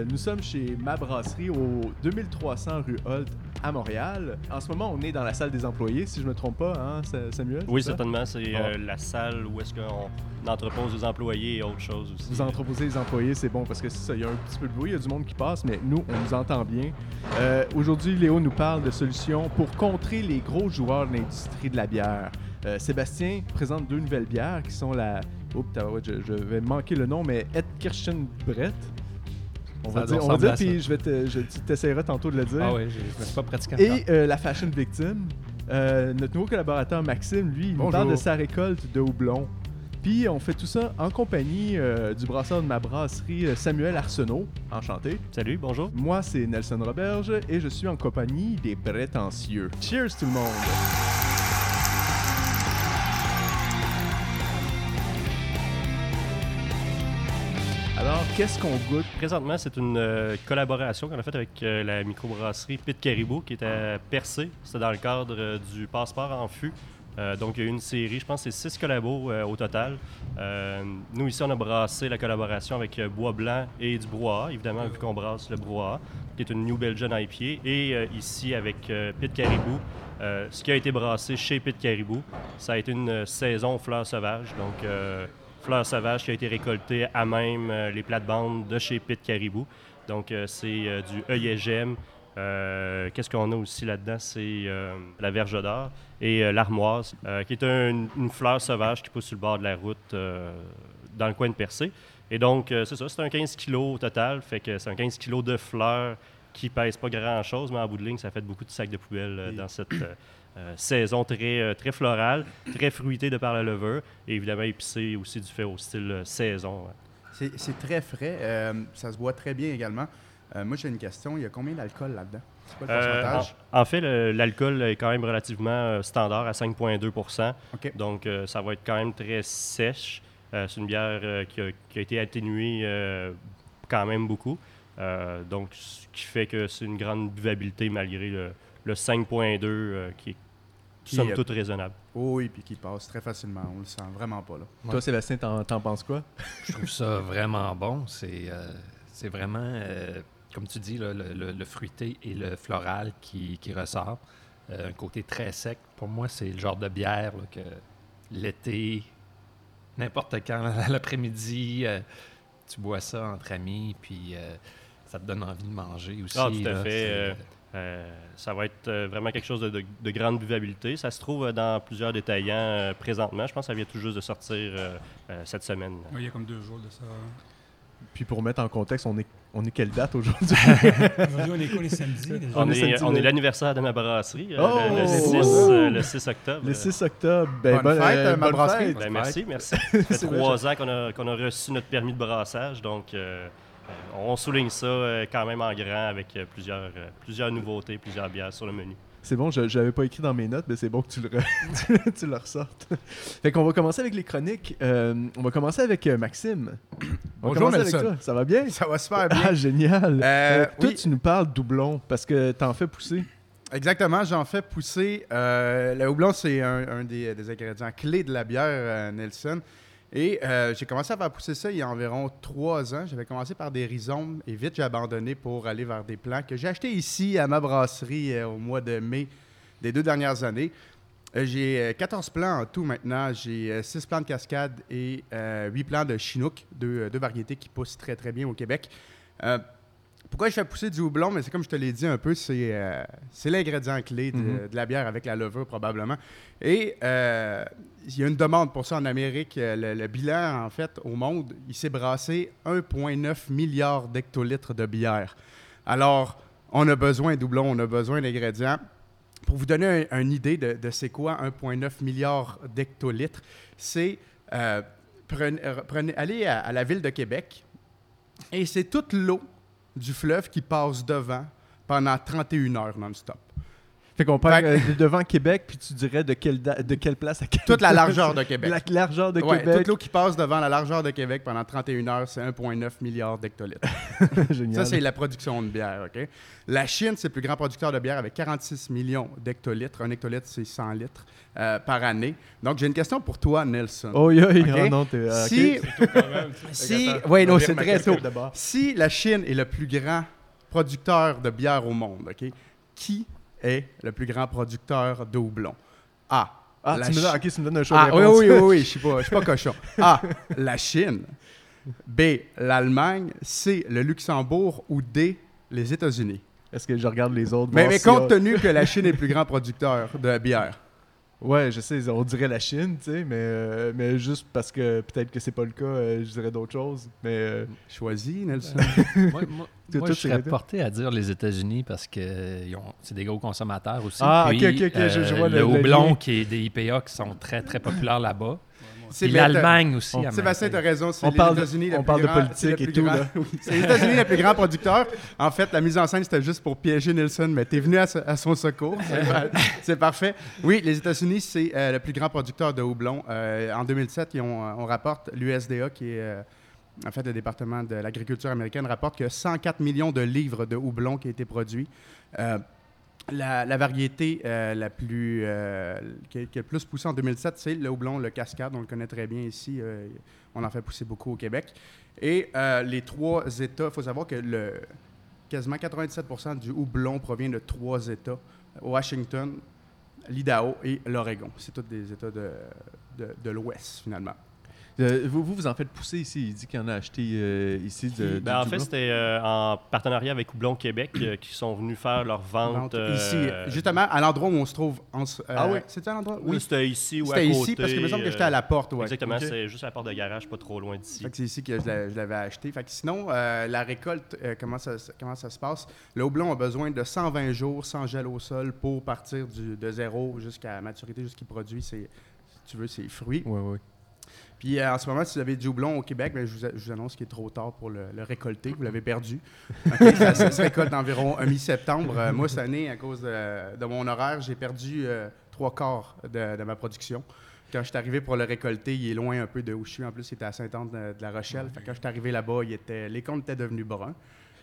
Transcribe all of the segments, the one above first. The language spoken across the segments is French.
Euh, nous sommes chez Ma Brasserie au 2300 rue Holt à Montréal. En ce moment, on est dans la salle des employés, si je me trompe pas, hein, Sa- Samuel? Oui, certainement. C'est euh, la salle où est-ce qu'on entrepose des employés et autres choses aussi. Vous entreposez les employés, c'est bon parce que ça, il y a un petit peu de bruit, il y a du monde qui passe, mais nous, on nous entend bien. Euh, Aujourd'hui, Léo nous parle de solutions pour contrer les gros joueurs de l'industrie de la bière. Euh, Sébastien présente deux nouvelles bières qui sont la. Oups, je, je vais manquer le nom, mais Ed Kirchenbrett. On va Ça dire, on va dire puis je vais te, je, tu t'essaieras tantôt de le dire. Ah oui, je me suis pas pratiqué Et euh, la Fashion Victim. Euh, notre nouveau collaborateur Maxime, lui, il nous parle de sa récolte de houblon. Puis on fait tout ça en compagnie euh, du brasseur de ma brasserie, euh, Samuel Arsenault. Enchanté. Salut, bonjour. Moi, c'est Nelson Roberge et je suis en compagnie des prétentieux. Cheers tout le monde! Qu'est-ce qu'on goûte? Présentement, c'est une euh, collaboration qu'on a faite avec euh, la microbrasserie Pit Caribou qui était à Percé. C'était dans le cadre euh, du passeport en fût. Donc, il y a eu une série, je pense c'est six collabos au total. Nous, ici, on a brassé la collaboration avec Bois Blanc et du Brouhaha, évidemment, vu qu'on brasse le Brouhaha, qui est une New Belgian IPA. Et ici, avec Pit Caribou, ce qui a été brassé chez Pit Caribou, ça a été une saison fleurs sauvages. Donc, fleurs sauvages qui a été récoltée à même euh, les plates-bandes de chez Pit Caribou. Donc, euh, c'est euh, du œillet-gemme. Euh, Qu'est-ce qu'on a aussi là-dedans? C'est la verge d'or et l'armoise, qui est un- une fleur sauvage qui pousse sur le bord de la route dans le coin de Percé. Et donc, c'est ça, c'est un 15 kg au total. Fait que c'est un 15 kg de fleurs qui pèse pas grand-chose, mais en bout de ligne, ça fait beaucoup de sacs de poubelle dans cette euh, saison très, euh, très florale, très fruitée de par la levure, et évidemment épicée aussi du fait au style euh, saison. C'est c'est très frais. ça se boit très bien également. Moi, j'ai une question. Il y a combien d'alcool là-dedans? C'est quoi le Euh, en, en fait, l'alcool est quand même relativement euh, standard à 5,2 OK. Donc, euh, ça va être quand même très sèche. C'est une bière qui, a, qui a été atténuée quand même beaucoup. Donc, ce qui fait que c'est une grande buvabilité malgré le, le 5,2 euh, qui est Qui somme est- toute raisonnable. Oh oui, puis qui passe très facilement. On le sent vraiment pas là. Ouais. Toi, Sébastien, t'en, t'en penses quoi? Je trouve ça vraiment bon. C'est euh, c'est vraiment, euh, comme tu dis, là, le, le- le fruité et le floral qui, qui ressort. Euh, un côté très sec. Pour moi, c'est le genre de bière là, que l'été, n'importe quand, l'après-midi, euh, tu bois ça entre amis, puis euh, ça te donne envie de manger aussi. Ah, tout à là. fait, euh, ça va être euh, vraiment quelque chose de, de- de grande buvabilité. Ça se trouve euh, dans plusieurs détaillants euh, présentement. Je pense que ça vient tout juste de sortir cette semaine. Oui, il y a comme deux jours de ça. Puis pour mettre en contexte, on est, on est quelle date aujourd'hui? Aujourd'hui, on est quoi les samedis? déjà? On est on est l'anniversaire de ma brasserie, Oh! le, le 6, Wouhou! euh, le 6 octobre. Le 6 octobre. Ben, Bonne bonne- fête, ma bonne brasserie. fête. Ben, merci, merci. Ça fait C'est trois ans qu'on a, qu'on a reçu notre permis de brassage, donc on souligne ça euh, quand même en grand avec euh, plusieurs, euh, plusieurs nouveautés, plusieurs bières sur le menu. C'est bon, je l'avais pas écrit dans mes notes, mais c'est bon que tu le, re- tu, tu le ressortes. fait qu'on va commencer avec les chroniques. Euh, on va commencer avec euh, Maxime. On va Bonjour, commencer avec Nelson. toi. Ça va bien? Ça va super bien. Ah, génial. Euh, Euh, toi, oui. tu nous parles doublon parce que t'en fais pousser. Exactement, j'en fais pousser. euh, le houblon, c'est un, un des, des ingrédients clés de la bière euh, Nelson. Et euh, j'ai commencé à faire pousser ça il y a environ trois ans. J'avais commencé par des rhizomes et vite j'ai abandonné pour aller vers des plants que j'ai achetés ici à ma brasserie euh, au mois de mai des deux dernières années. Euh, j'ai euh, 14 plants en tout maintenant. J'ai 6 plants de cascade et 8 plants de chinook, deux, deux variétés qui poussent très très bien au Québec. Pourquoi je fais pousser du houblon? Mais c'est comme je te l'ai dit un peu, c'est euh, c'est l'ingrédient clé de, Mhm. de la bière avec la levure probablement. Et euh, il y a une demande pour ça en Amérique. Euh, Le, le bilan, en fait, au monde, il s'est brassé 1,9 milliard d'hectolitres de bière. Alors, on a besoin de houblon, on a besoin d'ingrédients. Pour vous donner un- une idée de, de c'est quoi 1,9 milliard d'hectolitres, c'est euh, prenez, prenez- allez à, à la ville de Québec et c'est toute l'eau du fleuve qui passe devant pendant 31 heures non-stop. Fait qu'on parle Fait euh, de- devant Québec, puis tu dirais de quelle, da- de quelle place à quelle Toute la largeur de Québec. La largeur de Ouais, Québec. toute l'eau qui passe devant la largeur de Québec pendant 31 heures, c'est 1,9 milliard d'hectolitres. Génial. Ça, c'est la production de bière. ok? La Chine, c'est le plus grand producteur de bière avec 46 millions d'hectolitres. Un hectolitre, c'est 100 litres euh, par année. Donc, j'ai une question pour toi, Nelson. Oh, oh non, t'es... ah, ok. si, si, on non, c'est très tôt. d'abord. Si la Chine est le plus grand producteur de bière au monde, ok, qui est le plus grand producteur de houblon? A. Ah, la tu me, donnes, Chi- ok, tu me donnes un choix Ah, oui, réponse. oui, oui, oui, je suis pas, je suis pas cochon. A. La Chine. B. L'Allemagne. C. Le Luxembourg. Ou D. Les États-Unis. Est-ce que je regarde les autres? Mais, mais compte tenu que la Chine est le plus grand producteur de bière. Ouais, je sais, on dirait la Chine, tu sais, mais, euh, mais juste parce que peut-être que c'est pas le cas, euh, je dirais d'autres choses. Mais euh, Choisis, Nelson. moi, moi- Tout- moi, tout, je serais c'est- porté à dire les États-Unis parce que euh, ils ont- c'est des gros consommateurs aussi. Ah, Puis, ok, ok, ok, je- je vois le, le- houblon, qui est des IPA qui sont très, très populaires là-bas. L'Allemagne aussi. on- Sébastien, tu as raison. C'est On les parle de- États-Unis on parle de politique et tout, grand- là. Oui, c'est les États-Unis le plus grand producteur. En fait, la mise en scène, c'était juste pour piéger Nelson, mais tu es venu à, son secours. C'est par- C'est parfait. Oui, les États-Unis, c'est euh, le plus grand producteur de houblon. Euh, en 2007, ils ont- on rapporte, l'USDA, qui est euh, en fait le département de l'agriculture américaine, rapporte que 104 millions de livres de houblon qui ont été produits. La, variété euh, la plus, euh, qui, a- le plus poussé en 2007, c'est le houblon, le cascade. On le connaît très bien ici. euh, on en fait pousser beaucoup au Québec. Et euh, les trois États, il faut savoir que le, quasiment 97% du houblon provient de trois États Washington, l'Idaho et l'Oregon. C'est tous des États de l'Ouest, finalement. Euh, vous, vous, vous en faites pousser ici. Il dit qu'il y en a acheté euh, ici. De, Ben, en fait, c'était euh, en partenariat avec Houblon Québec euh, qui sont venus faire leur vente. Ici, justement, à l'endroit où on se trouve. en ce- euh, Ah oui? C'était à l'endroit? Oui, c'était ici ou à C'était ici, parce que il me semble que j'étais à la porte. Ouais. Exactement, c'est juste à la porte de garage, pas trop loin d'ici. C'est ici que je l'a- je l'avais acheté. Fait que sinon, euh, la récolte, euh, comment, ça, comment ça se passe? Le houblon a besoin de 120 jours sans gel au sol pour partir du, de zéro jusqu'à maturité, jusqu'il produit ses, si tu veux, ses fruits. Ouais, ouais. Puis euh, en ce moment, si vous avez du houblon au Québec, ben, je, vous, a- je vous annonce qu'il est trop tard pour le, le récolter. Vous l'avez perdu. Ça, ça se récolte environ un mi-septembre. Euh, moi, cette année, à cause de, de mon horaire, j'ai perdu euh, trois quarts de, de ma production. Quand je suis arrivé pour le récolter, il est loin un peu de où je suis. En plus, il était à Saint-Anne de, de la Rochelle. Fait que quand je suis arrivé là-bas, les comptes étaient devenus bruns.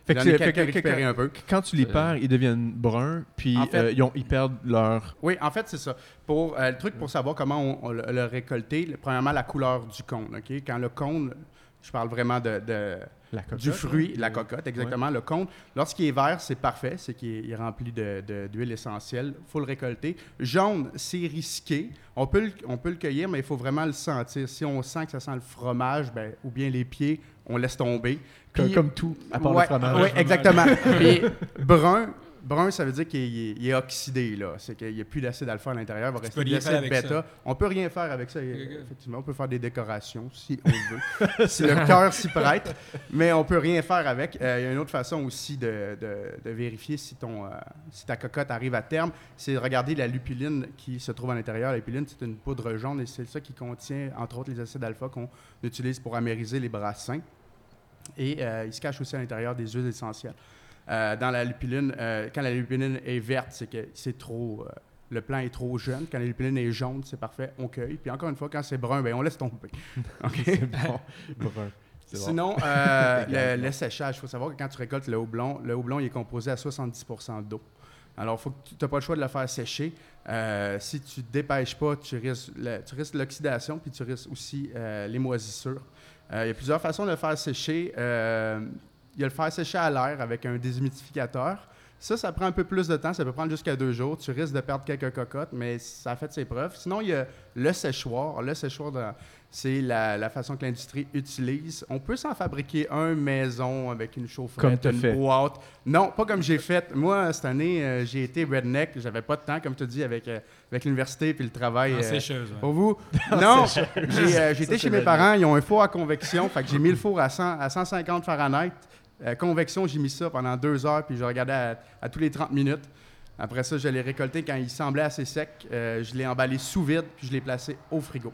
Fait que, un peu. Quand tu les Euh. perds, ils deviennent bruns, puis En fait- euh, ils, ont- ils perdent leur. Oui, en fait, c'est ça. Pour, euh, le truc pour savoir comment on, on le, récolter, premièrement, la couleur du cône. OK? Quand le cône, je parle vraiment de, de- La cocotte, du fruit, hein? la cocotte, exactement. Le cône, lorsqu'il est vert, c'est parfait. C'est qu'il est, rempli de- de- d'huile essentielle. Il faut le récolter. Jaune, c'est risqué. On peut, le, on peut le cueillir, mais il faut vraiment le sentir. Si on sent que ça sent le fromage, ben, ou bien les pieds, on laisse tomber. Comme, Puis- comme tout, à part ouais, le fromage. ouais, exactement. Puis brun, brun, ça veut dire qu'il est, il est oxydé, là. C'est qu'il n'y a plus d'acide alpha à l'intérieur. Il va rester de l'acide bêta. ça. On peut rien faire avec ça, effectivement. On peut faire des décorations si on veut. si le cœur s'y prête. Mais on peut rien faire avec. Euh, Il y a une autre façon aussi de, de- de vérifier si, ton, euh, si ta cocotte arrive à terme. C'est de regarder la lupuline qui se trouve à l'intérieur. La lupuline, c'est une poudre jaune et c'est ça qui contient, entre autres, les acides alpha qu'on utilise pour amériser les brassins. Et euh, il se cache aussi à l'intérieur des huiles essentielles. Euh, dans la lupuline, euh, quand la lupuline est verte, c'est que c'est trop. euh, le plant est trop jeune. Quand la lupuline est jaune, c'est parfait, on cueille. Puis encore une fois, quand c'est brun, ben, on laisse tomber. OK? Bon, brun. Sinon, euh, le, le séchage, il faut savoir que quand tu récoltes le houblon, le houblon il est composé à 70% d'eau. Alors, faut que tu n'as pas le choix de le faire sécher. Euh, si tu ne te dépêches pas, tu risques, le- tu risques l'oxydation, puis tu risques aussi euh, les moisissures. Euh, il y a plusieurs façons de le faire sécher. Euh, il y a le faire sécher à l'air avec un déshumidificateur. Ça, ça prend un peu plus de temps. Ça peut prendre jusqu'à deux jours. Tu risques de perdre quelques cocottes, mais ça a fait ses preuves. Sinon, il y a le séchoir. Le séchoir, c'est la, la façon que l'industrie utilise. On peut s'en fabriquer un maison avec une chaufferette, Comme une fait. boîte. Non, pas comme j'ai fait. Moi, cette année, euh, j'ai été redneck. J'avais pas de temps, comme tu dis, avec, euh, avec l'université puis le travail. Euh, sécheuse. ouais. pour vous? Non, j'ai euh, j'ai été chez mes parents, ils ont un four à convection, fait que j'ai mis le four à, 100 à 150 Fahrenheit. Euh, convection, j'ai mis ça pendant deux heures, puis je regardais à, à tous les 30 minutes. Après ça, je l'ai récolté quand il semblait assez sec. Euh, je l'ai emballé sous vide, puis je l'ai placé au frigo.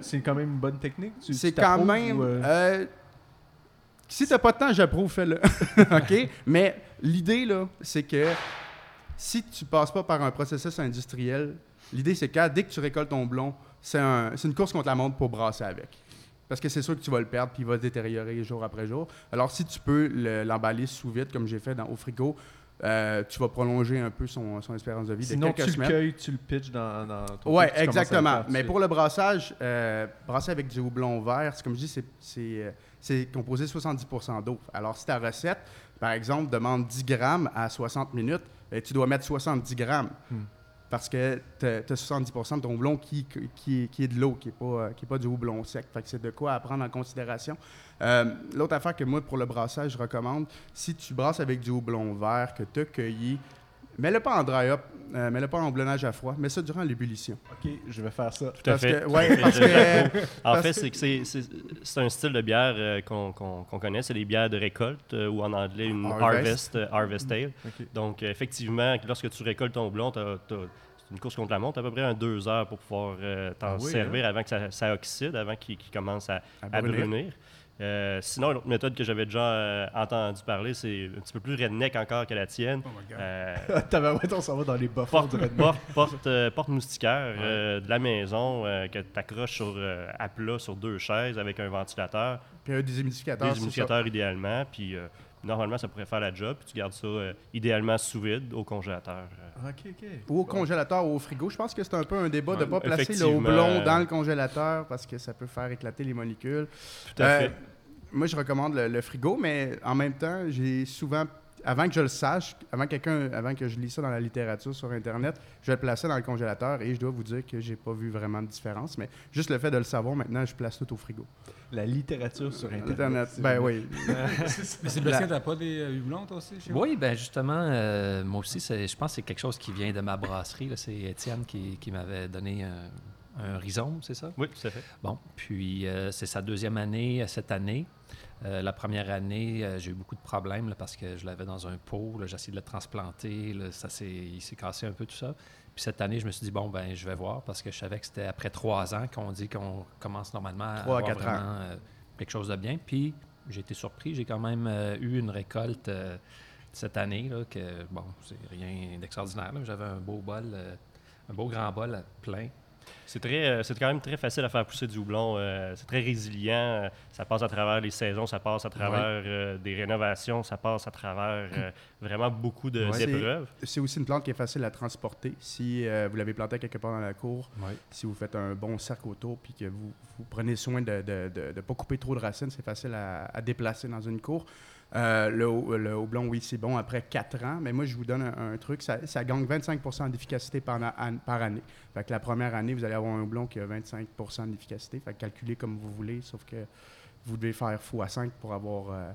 C'est- quand même une bonne technique. C'est quand même. ou, euh, euh, si t'as pas de temps, j'approuve, fais-le. OK? Mais l'idée, là, c'est que si tu passes pas par un processus industriel, l'idée c'est que dès que tu récoltes ton blond, c'est un- c'est une course contre la montre pour brasser avec. Parce que c'est sûr que tu vas le perdre puis il va se détériorer jour après jour. Alors si tu peux le- l'emballer sous vide comme j'ai fait dans, au frigo, euh, tu vas prolonger un peu son, son espérance de vie Sinon, de tu quelques le semaines. cueilles, tu le pitches dans, dans ton le exactement. Mais pour le brassage, euh, brasser avec du houblon vert, c'est comme je dis, c'est- euh, composé 70% d'eau. Alors, si ta recette, par exemple, demande 10 grammes à 60 minutes, eh, tu dois mettre 70 grammes. Hmm. Parce que tu as, 70 de ton houblon qui, qui, qui est de l'eau, qui n'est pas, qui est pas du houblon sec. Fait que c'est de quoi à prendre en considération. Euh, L'autre affaire que moi, pour le brassage, je recommande, si tu brasses avec du houblon vert que tu as cueilli, mets-le pas en dry-up, euh, mets-le pas en houblonnage à froid, mets ça durant l'ébullition. OK, je vais faire ça. Tout à Parce fait. que- ouais, parce que-. En parce fait, c'est que c'est- un style de bière euh, qu'on connaît. C'est des bières de récolte, euh, ou en anglais, une Harvest. harvest, harvest ale. Donc, euh, effectivement, lorsque tu récoltes ton blond, t'as- c'est une course contre la montre, à peu près un deux heures pour pouvoir euh, t'en Ah oui, servir avant que ça, ça oxyde, avant qu'il commence à, À à brunir. brunir. Euh, sinon, une autre méthode que j'avais déjà euh, entendu parler, c'est un petit peu plus redneck encore que la tienne. Oh my God. Euh, Tabarouette, on s'en va dans les bas porte, porte, porte, euh, porte moustiquaire de la maison que tu accroches sur, à plat sur deux chaises avec un ventilateur, Puis un déshumidificateur, humidificateurs idéalement, puis normalement ça pourrait faire la job, puis tu gardes ça euh, idéalement sous vide au congélateur. euh. OK, OK. Ou au congélateur ou au frigo. Je pense que c'est un peu un débat de ne pas placer le houblon dans le congélateur parce que ça peut faire éclater les molécules. Tout à Euh, fait. Moi, je recommande le, le frigo, mais en même temps, j'ai souvent, avant que je le sache, avant, que quelqu'un, avant que je lis ça dans la littérature sur Internet, je vais le placer dans le congélateur et je dois vous dire que j'ai pas vu vraiment de différence. Mais juste le fait de le savoir, maintenant, je place tout au frigo. La littérature sur Internet. Internet, c'est ben oui. Mais Sébastien, t'as pas des euh, houblons, toi aussi, chez vous? Oui, ben justement, euh, moi aussi, c'est- je pense que c'est quelque chose qui vient de ma brasserie. C'est Étienne qui, qui m'avait donné un, un rhizome, c'est ça? Oui, tout à fait. Bon, puis euh, c'est sa deuxième année cette année. Euh, la première année, euh, j'ai eu beaucoup de problèmes là, parce que je l'avais dans un pot. J'ai essayé de le transplanter. là, ça s'est, il s'est cassé un peu tout ça. Puis cette année, je me suis dit, bon, ben je vais voir parce que je savais que c'était après trois ans qu'on dit qu'on commence normalement à avoir quatre ans. euh, quelque chose de bien. Puis j'ai été surpris. J'ai quand même eu une récolte cette année là, que, bon, c'est rien d'extraordinaire. J'avais un beau bol, un beau grand bol plein. C'est très, euh, c'est quand même très facile à faire pousser du houblon. euh, c'est très résilient. euh, ça passe à travers les saisons, ça passe à travers euh, des rénovations, ça passe à travers euh, vraiment beaucoup de- Ouais. d'épreuves. C'est aussi une plante qui est facile à transporter. Si vous l'avez plantée quelque part dans la cour, si vous faites un bon cercle autour puis que vous, vous prenez soin de ne pas couper trop de racines, c'est facile à, à déplacer dans une cour. Euh, le, le houblon, oui, c'est bon après 4 ans, mais moi, je vous donne un, truc. Ça, gagne 25% d'efficacité par, par année. Fait que la première année, vous allez avoir un houblon qui a 25% d'efficacité. Fait que calculez comme vous voulez, sauf que vous devez faire x5 pour avoir... euh,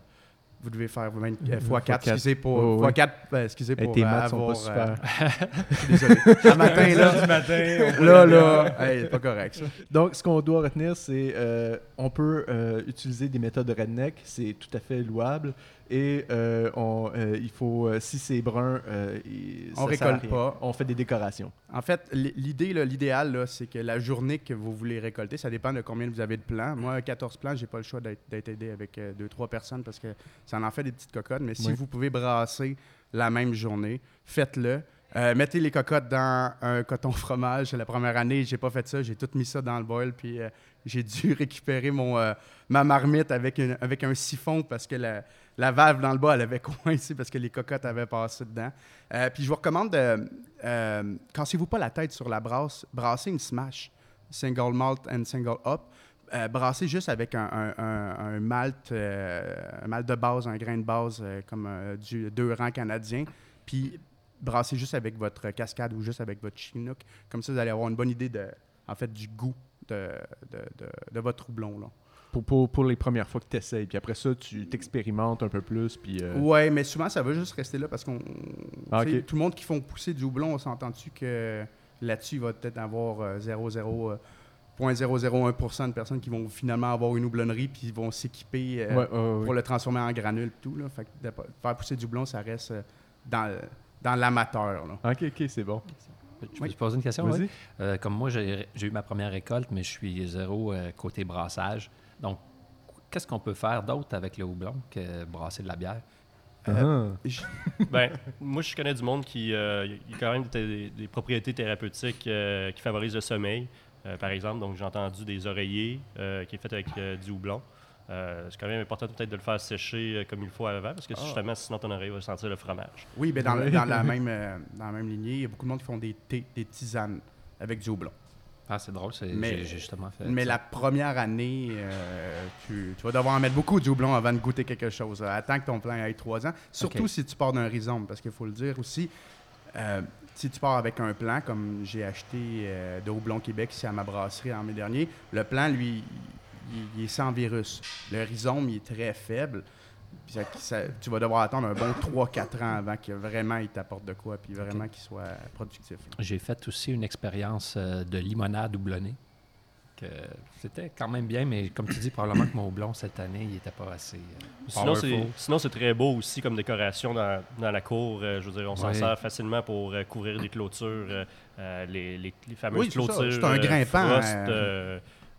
vous devez faire 20, euh, x4, Fois quatre. excusez, pour, Oh, oui. euh, excusez Hey, pour tes euh, maths sont avoir... pas euh, super. je suis désolé. Un matin, là, du matin, là, là, hey, pas correct, ça. Donc, ce qu'on doit retenir, c'est euh, on peut euh, utiliser des méthodes redneck, c'est tout à fait louable. Et euh, on, euh, il faut, euh, si c'est brun, il- On ça récolte pas. On fait des décorations. En fait, l'idée, l'idéal, c'est que la journée que vous voulez récolter, ça dépend de combien vous avez de plants. Moi, 14 plants, j'ai pas le choix d'être d'être aidé avec 2-3 personnes parce que ça en fait des petites cocottes. Mais si Oui. vous pouvez brasser la même journée, faites-le. Euh, mettez les cocottes dans un coton fromage. La première année, j'ai pas fait ça. J'ai tout mis ça dans le bol, puis euh, j'ai dû récupérer mon, euh, ma marmite avec, une- avec un siphon parce que la, la valve dans le bas, elle avait coincé parce que les cocottes avaient passé dedans. Euh, puis je vous recommande de. Euh, cassez-vous pas la tête sur la brasse. Brassez une smash. Single malt and single hop. Euh, brassez juste avec un, malt, euh, un malt de base, un grain de base euh, comme deux rangs canadien. Puis brassez juste avec votre cascade ou juste avec votre chinook. Comme ça, vous allez avoir une bonne idée de, en fait, du goût de votre houblon. Là. Pour, pour, pour les premières fois que tu essayes. Puis après ça, tu t'expérimentes un peu plus. Puis, euh, Ouais, mais souvent, ça va juste rester là parce qu'on. Ah. Tout le monde qui font pousser du houblon, on s'entend-tu que là-dessus, il va peut-être avoir euh, 0,0, euh, 0.001% de personnes qui vont finalement avoir une houblonnerie puis vont s'équiper euh, ouais, pour le transformer en granule et tout. Là. Fait que de faire pousser du houblon, ça reste euh, dans, dans l'amateur. là. Ok, ok, c'est bon. Je peux Oui. te poser une question? Oui? Euh, comme moi, j'ai eu ma première récolte, mais je suis zéro euh, côté brassage. Donc, qu'est-ce qu'on peut faire d'autre avec le houblon que brasser de la bière? Uh ben, moi, je connais du monde qui il y a quand même des, propriétés thérapeutiques qui favorisent le sommeil, par exemple. Donc, j'ai entendu des oreillers qui est fait avec du houblon. Euh, c'est quand même important peut-être de le faire sécher euh, comme il faut avant, parce que ah. justement, sinon ton oreille va sentir le fromage. Oui, mais dans, dans, la même, euh, dans la même lignée, il y a beaucoup de monde qui font des thés, des tisanes avec du houblon. Ah, c'est drôle, j'ai justement fait. Mais la première année, tu, tu, vas devoir en mettre beaucoup de houblon avant de goûter quelque chose. Attends que ton plan ait trois ans. Surtout si tu pars d'un rhizome, parce qu'il faut le dire aussi. si tu pars avec un plan, comme j'ai acheté de Houblon Québec ici à ma brasserie en mai dernier, le plan, lui, il, est sans virus. Le rhizome, il est très faible. tu vas devoir attendre un bon 3-4 ans avant qu'il vraiment il t'apporte de quoi, puis vraiment qu'il soit productif. J'ai fait aussi une expérience euh, de limonade houblonnée. C'était quand même bien, mais comme tu dis, probablement que mon houblon cette année, il n'était pas assez. Euh, sinon, c'est très beau aussi comme décoration dans, la cour. Euh, je veux dire, on s'en sert facilement pour couvrir des clôtures, les, les, fameuses clôtures. C'est un grimpant.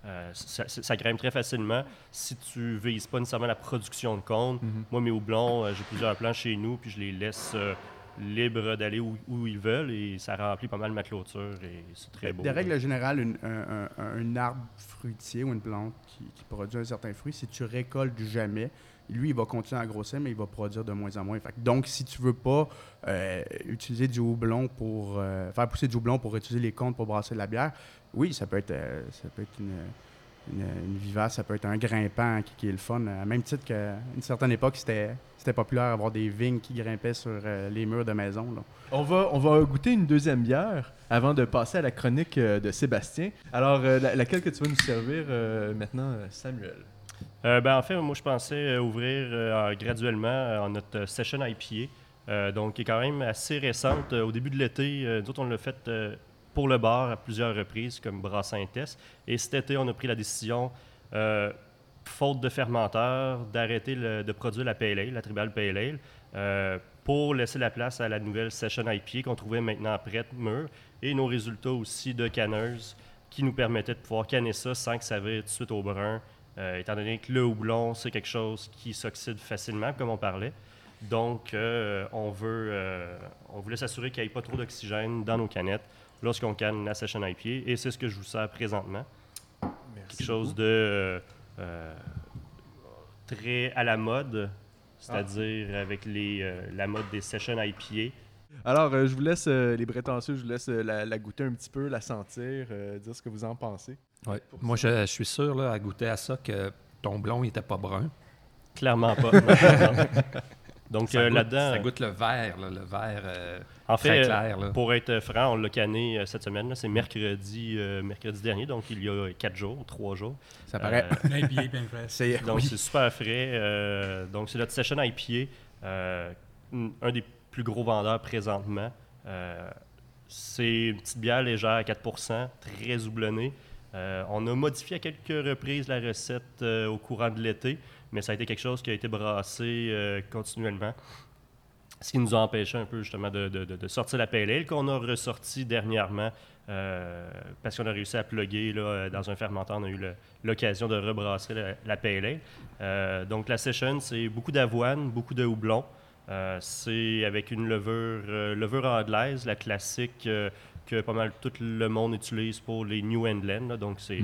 Euh, ça, grimpe très facilement si tu vises pas nécessairement la production de cône. Mhm. Moi, mes houblons, euh, j'ai plusieurs plants chez nous, puis je les laisse euh, libres d'aller où, ils veulent et ça remplit pas mal ma clôture et c'est très beau. De règle générale, un, arbre fruitier ou une plante qui, produit un certain fruit, si tu récoltes jamais, lui, il va continuer à grossir, mais il va produire de moins en moins. donc, si tu veux pas utiliser du houblon pour faire pousser du houblon pour utiliser les cônes pour brasser de la bière, oui, ça peut être, euh, ça peut être une, vivace, ça peut être un grimpant qui, est le fun. À même titre qu'à une certaine époque, c'était, populaire d'avoir des vignes qui grimpaient sur euh, les murs de maison. On, va, on va goûter une deuxième bière avant de passer à la chronique euh, de Sébastien. Alors, laquelle que tu vas nous servir maintenant, Samuel? Ben, en fait, moi, je pensais ouvrir graduellement notre session IPA. donc, qui est quand même assez récente. au début de l'été, nous on l'a fait pour le bar à plusieurs reprises, comme Brassin Test. Et cet été, on a pris la décision, euh, faute de fermenteur, d'arrêter de produire la Ale, la Tribal euh, pour laisser la place à la nouvelle Session IPA qu'on trouvait maintenant prête, mûre, et nos résultats aussi de canneuse qui nous permettaient de pouvoir canner ça sans que ça vire tout de suite au brun, euh, étant donné que le houblon, c'est quelque chose qui s'oxyde facilement, comme on parlait. Donc, on, veut, on voulait s'assurer qu'il n'y ait pas trop d'oxygène dans nos canettes lorsqu'on canne la session IPA. Et c'est ce que je vous sers présentement. Quelque chose de euh, euh, très à la mode, c'est-à-dire ah. avec les, euh, la mode des sessions IPA. Alors, je vous laisse, les prétentieux, je vous laisse la, goûter un petit peu, la sentir, dire ce que vous en pensez. Ouais. Moi, je, suis sûr, là, à goûter à ça, que ton blond n'était pas brun. Clairement pas. Donc là-dedans. Ça goûte le vert, le vert. En fait, pour être franc, on l'a canné euh, cette semaine. C'est mercredi, euh, mercredi dernier, donc il y a quatre jours, trois jours. Ça paraît. c'est, donc c'est super frais. donc c'est notre session IPA, un des plus gros vendeurs présentement. c'est une petite bière légère à 4% très houblonnée. On a modifié à quelques reprises la recette au courant de l'été, mais ça a été quelque chose qui a été brassé continuellement. Ce qui nous a empêché un peu justement de, sortir la PLL qu'on a ressorti dernièrement euh, parce qu'on a réussi à plugger là, dans un fermenteur. On a eu l'occasion de rebrasser la, la. Euh, donc la session, c'est beaucoup d'avoine, beaucoup de houblon. Euh, c'est avec une levure, levure anglaise, la classique que pas mal tout le monde utilise pour les New England. donc c'est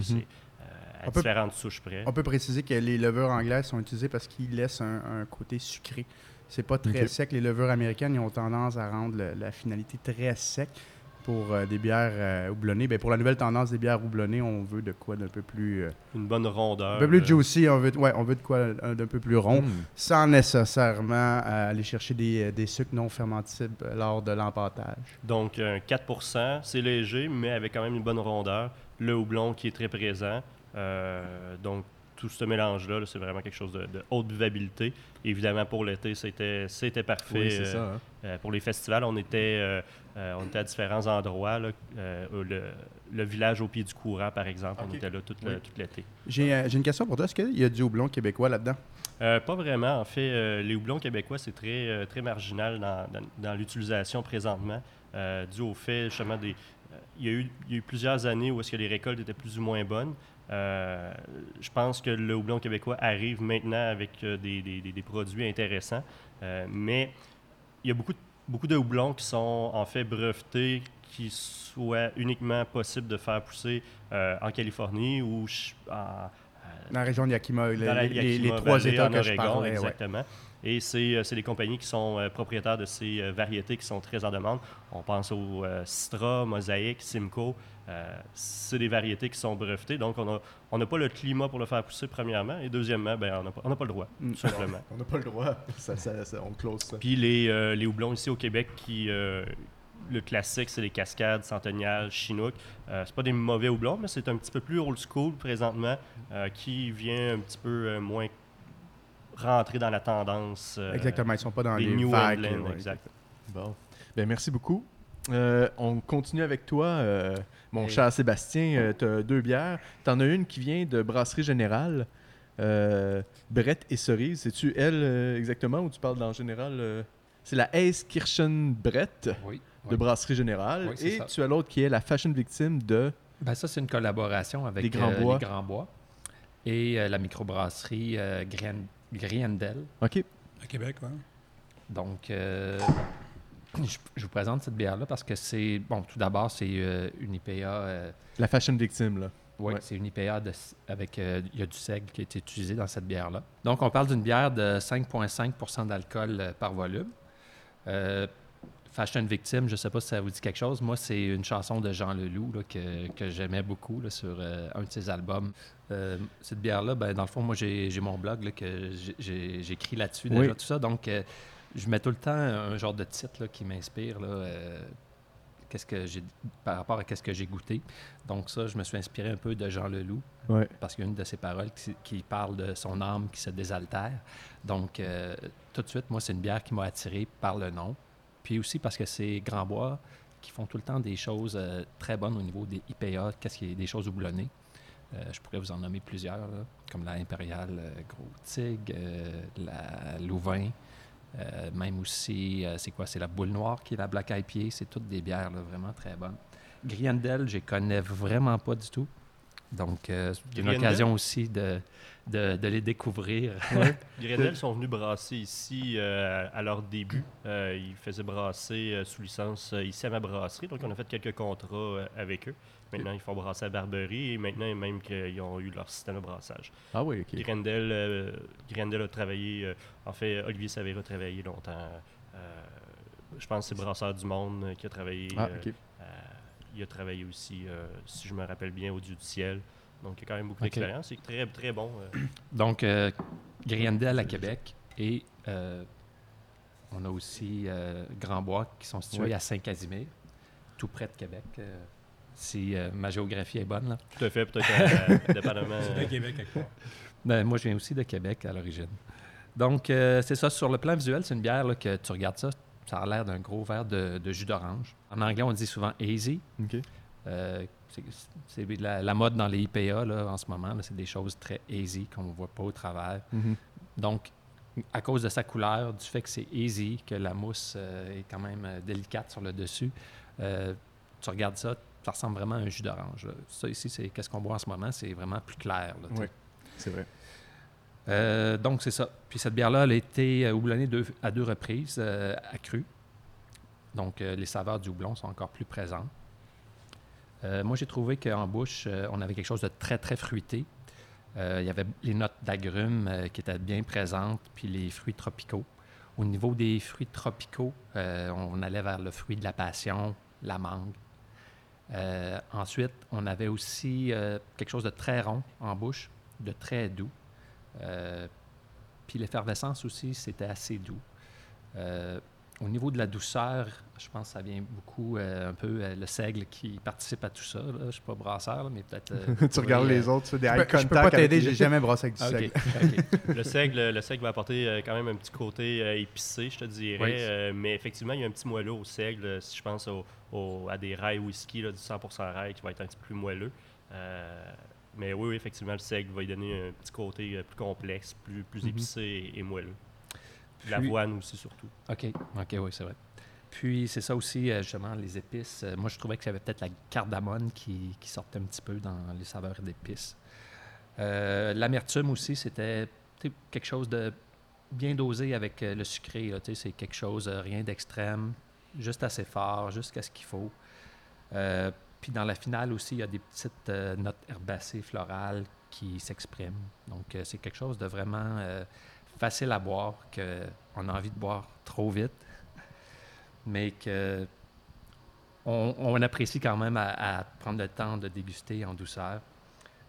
à différentes souches près. On peut préciser que les levures anglaises sont utilisées parce qu'ils laissent un côté sucré. C'est pas très sec. Les levures américaines ont tendance à rendre la finalité très sec pour euh, des bières euh, houblonnées. Ben, pour la nouvelle tendance des bières houblonnées, on veut de quoi d'un peu plus... Euh, Une bonne rondeur. Un peu plus juicy. On veut, ouais, on veut de quoi d'un peu plus rond, hmm. sans nécessairement aller chercher des, des, sucres non fermentibles lors de l'empâtage. Donc, 4% c'est léger, mais avec quand même une bonne rondeur. Le houblon qui est très présent. donc, tout ce mélange-là, c'est vraiment quelque chose de, haute buvabilité. Évidemment, pour l'été, c'était, c'était parfait. Oui, ça, hein. euh, pour les festivals, on était, euh, euh, on était à différents endroits. le, village au pied du courant, par exemple, on était là tout, l'été. J'ai, une question pour toi. Est-ce qu'il y a du houblon québécois là-dedans? pas vraiment. En fait, les houblons québécois, c'est très, très marginal dans, dans, l'utilisation présentement, dû au fait, justement, des, il y, a eu, il y, a eu, plusieurs années où est-ce que les récoltes étaient plus ou moins bonnes. Euh, je pense que le houblon québécois arrive maintenant avec euh, des, des, des, produits intéressants. mais il y a beaucoup de, beaucoup de houblons qui sont en fait brevetés, qui soient uniquement possibles de faire pousser en Californie ou en, dans la région de Yakima, les, trois États que je parlais, exactement. Et c'est les compagnies qui sont propriétaires de ces variétés qui sont très en demande. On pense au Citra, Mosaic, Simcoe. C'est des variétés qui sont brevetées. Donc, on n'a pas le climat pour le faire pousser, premièrement. Et deuxièmement, ben, on n'a pas, le droit, tout mm. simplement. on n'a pas le droit. on close ça. Puis les, les houblons ici au Québec qui le classique, c'est les cascades, centennial, chinook. Euh, c'est pas des mauvais houblons, mais c'est un petit peu plus old school présentement, euh, qui vient un petit peu euh, moins rentrer dans la tendance. Euh, Exactement, ils sont pas dans les New vagues. England, exact. Bon. Ben, merci beaucoup. on continue avec toi, mon cher Sébastien. tu as deux bières. Tu en as une qui vient de Brasserie Générale. Brett et Cerise. C'est-tu elle exactement ou tu parles en général C'est la Ace Kirchen Brett. Oui de Brasserie Générale. et tu as l'autre qui est la Fashion Victime de. Ben ça, c'est une collaboration avec les Grands euh, Bois, et euh, la microbrasserie euh, Griendel. OK. À Québec, oui. Donc, je, vous présente cette bière-là parce que c'est. Bon, tout d'abord, c'est une IPA. la Fashion Victime, là. Oui, c'est une IPA avec. Il y a du seigle qui a été utilisé dans cette bière-là. Donc, on parle d'une bière de 5,5% d'alcool par volume. Fashion Victime, je ne sais pas si ça vous dit quelque chose. Moi, c'est une chanson de Jean Leloup que, que j'aimais beaucoup sur euh, un de ses albums. Euh, cette bière-là, ben, dans le fond, moi, j'ai mon blog que j'écris là-dessus déjà, tout ça. Donc, euh, je mets tout le temps un genre de titre qui m'inspire. qu'est-ce que j'ai par rapport à qu'est-ce que j'ai goûté. Donc ça, je me suis inspiré un peu de Jean Leloup parce qu'il y a une de ses paroles qui, qui, parle de son âme qui se désaltère. Donc tout de suite, moi, c'est une bière qui m'a attiré par le nom. Puis aussi parce que c'est Grand Bois qui font tout le temps des choses euh, très bonnes au niveau des IPA, qu'est-ce qui est des choses houblonnées. Euh, je pourrais vous en nommer plusieurs, comme la Impériale euh, Gros Tig, la Louvain, même aussi, c'est quoi, c'est la Boule Noire qui est la Black IPA, c'est toutes des bières vraiment très bonnes. Griendel, je ne connais vraiment pas du tout. Donc, euh, c'est une occasion aussi de, de, les découvrir. Ouais. sont venus brasser ici euh, à leur début. Euh, ils faisaient brasser sous licence ici à ma brasserie. Donc, on a fait quelques contrats avec eux. Maintenant, ils font brasser à Barberie et maintenant, même qu'ils ont eu leur système de brassage. Ah oui, OK. Grendel, a travaillé, en fait, Olivier Savera a travaillé longtemps. je pense que c'est Brasseur du Monde qui a travaillé. Ah, OK il a travaillé aussi, euh, si je me rappelle bien, au Dieu du ciel. Donc, il a quand même beaucoup d'expérience. C'est très, très bon. Euh. Donc, euh, Griendel à Québec et on a aussi Grand Bois qui sont situés à Saint-Casimir, tout près de Québec. Si ma géographie est bonne. Là. Tout à fait, peut-être dépendamment. de Québec, quelque ben, moi, je viens aussi de Québec à l'origine. Donc, c'est ça. Sur le plan visuel, c'est une bière que tu regardes ça, ça a l'air d'un gros verre de, jus d'orange. En anglais, on dit souvent easy. Euh, c'est la, mode dans les IPA là, en ce moment. C'est des choses très easy qu'on ne voit pas au travers. Mhm. Donc, à cause de sa couleur, du fait que c'est easy, que la mousse euh, est quand même euh, délicate sur le dessus, tu regardes ça, ça ressemble vraiment à un jus d'orange. Ça ici, c'est qu'est-ce qu'on boit en ce moment, c'est vraiment plus clair. oui, c'est vrai. Euh, donc, c'est ça. Puis cette bière-là, elle a été euh, houblonnée à deux reprises, euh, à cru. Donc, les saveurs du houblon sont encore plus présentes. moi, j'ai trouvé qu'en bouche, on avait quelque chose de très, très fruité. il y avait les notes d'agrumes qui étaient bien présentes, puis les fruits tropicaux. Au niveau des fruits tropicaux, on allait vers le fruit de la passion, la mangue. Ensuite, on avait aussi quelque chose de très rond en bouche, de très doux. Euh, puis l'effervescence aussi, c'était assez doux. Euh, au niveau de la douceur, je pense que ça vient beaucoup euh, un peu le seigle qui participe à tout ça. Je ne suis pas brasseur, mais peut-être. tu regardes les autres, tu fais des eye Je peux pas t'aider, j'ai jamais brassé avec du seigle. le seigle. Le seigle va apporter quand même un petit côté épicé, je te dirais. mais effectivement, il y a un petit moelleux au seigle, si je pense au, à des rails whisky, là, du 100% rail qui va être un petit peu plus moelleux. Mais oui, effectivement, le seigle va lui donner un petit côté euh, plus complexe, plus, plus mhm. épicé et, moelleux. L'avoine aussi, surtout. OK, OK, oui, c'est vrai. Puis, c'est ça aussi, euh, justement, les épices. Euh, moi, je trouvais que y avait peut-être la cardamone qui, qui, sortait un petit peu dans les saveurs d'épices. L'amertume aussi, c'était quelque chose de bien dosé avec le sucré. C'est quelque chose, rien d'extrême, juste assez fort, jusqu'à ce qu'il faut. puis dans la finale aussi, il y a des petites notes herbacées, florales qui s'expriment. Donc, c'est quelque chose de vraiment facile à boire, qu'on a envie de boire trop vite, mais que on, apprécie quand même à, prendre le temps de déguster en douceur.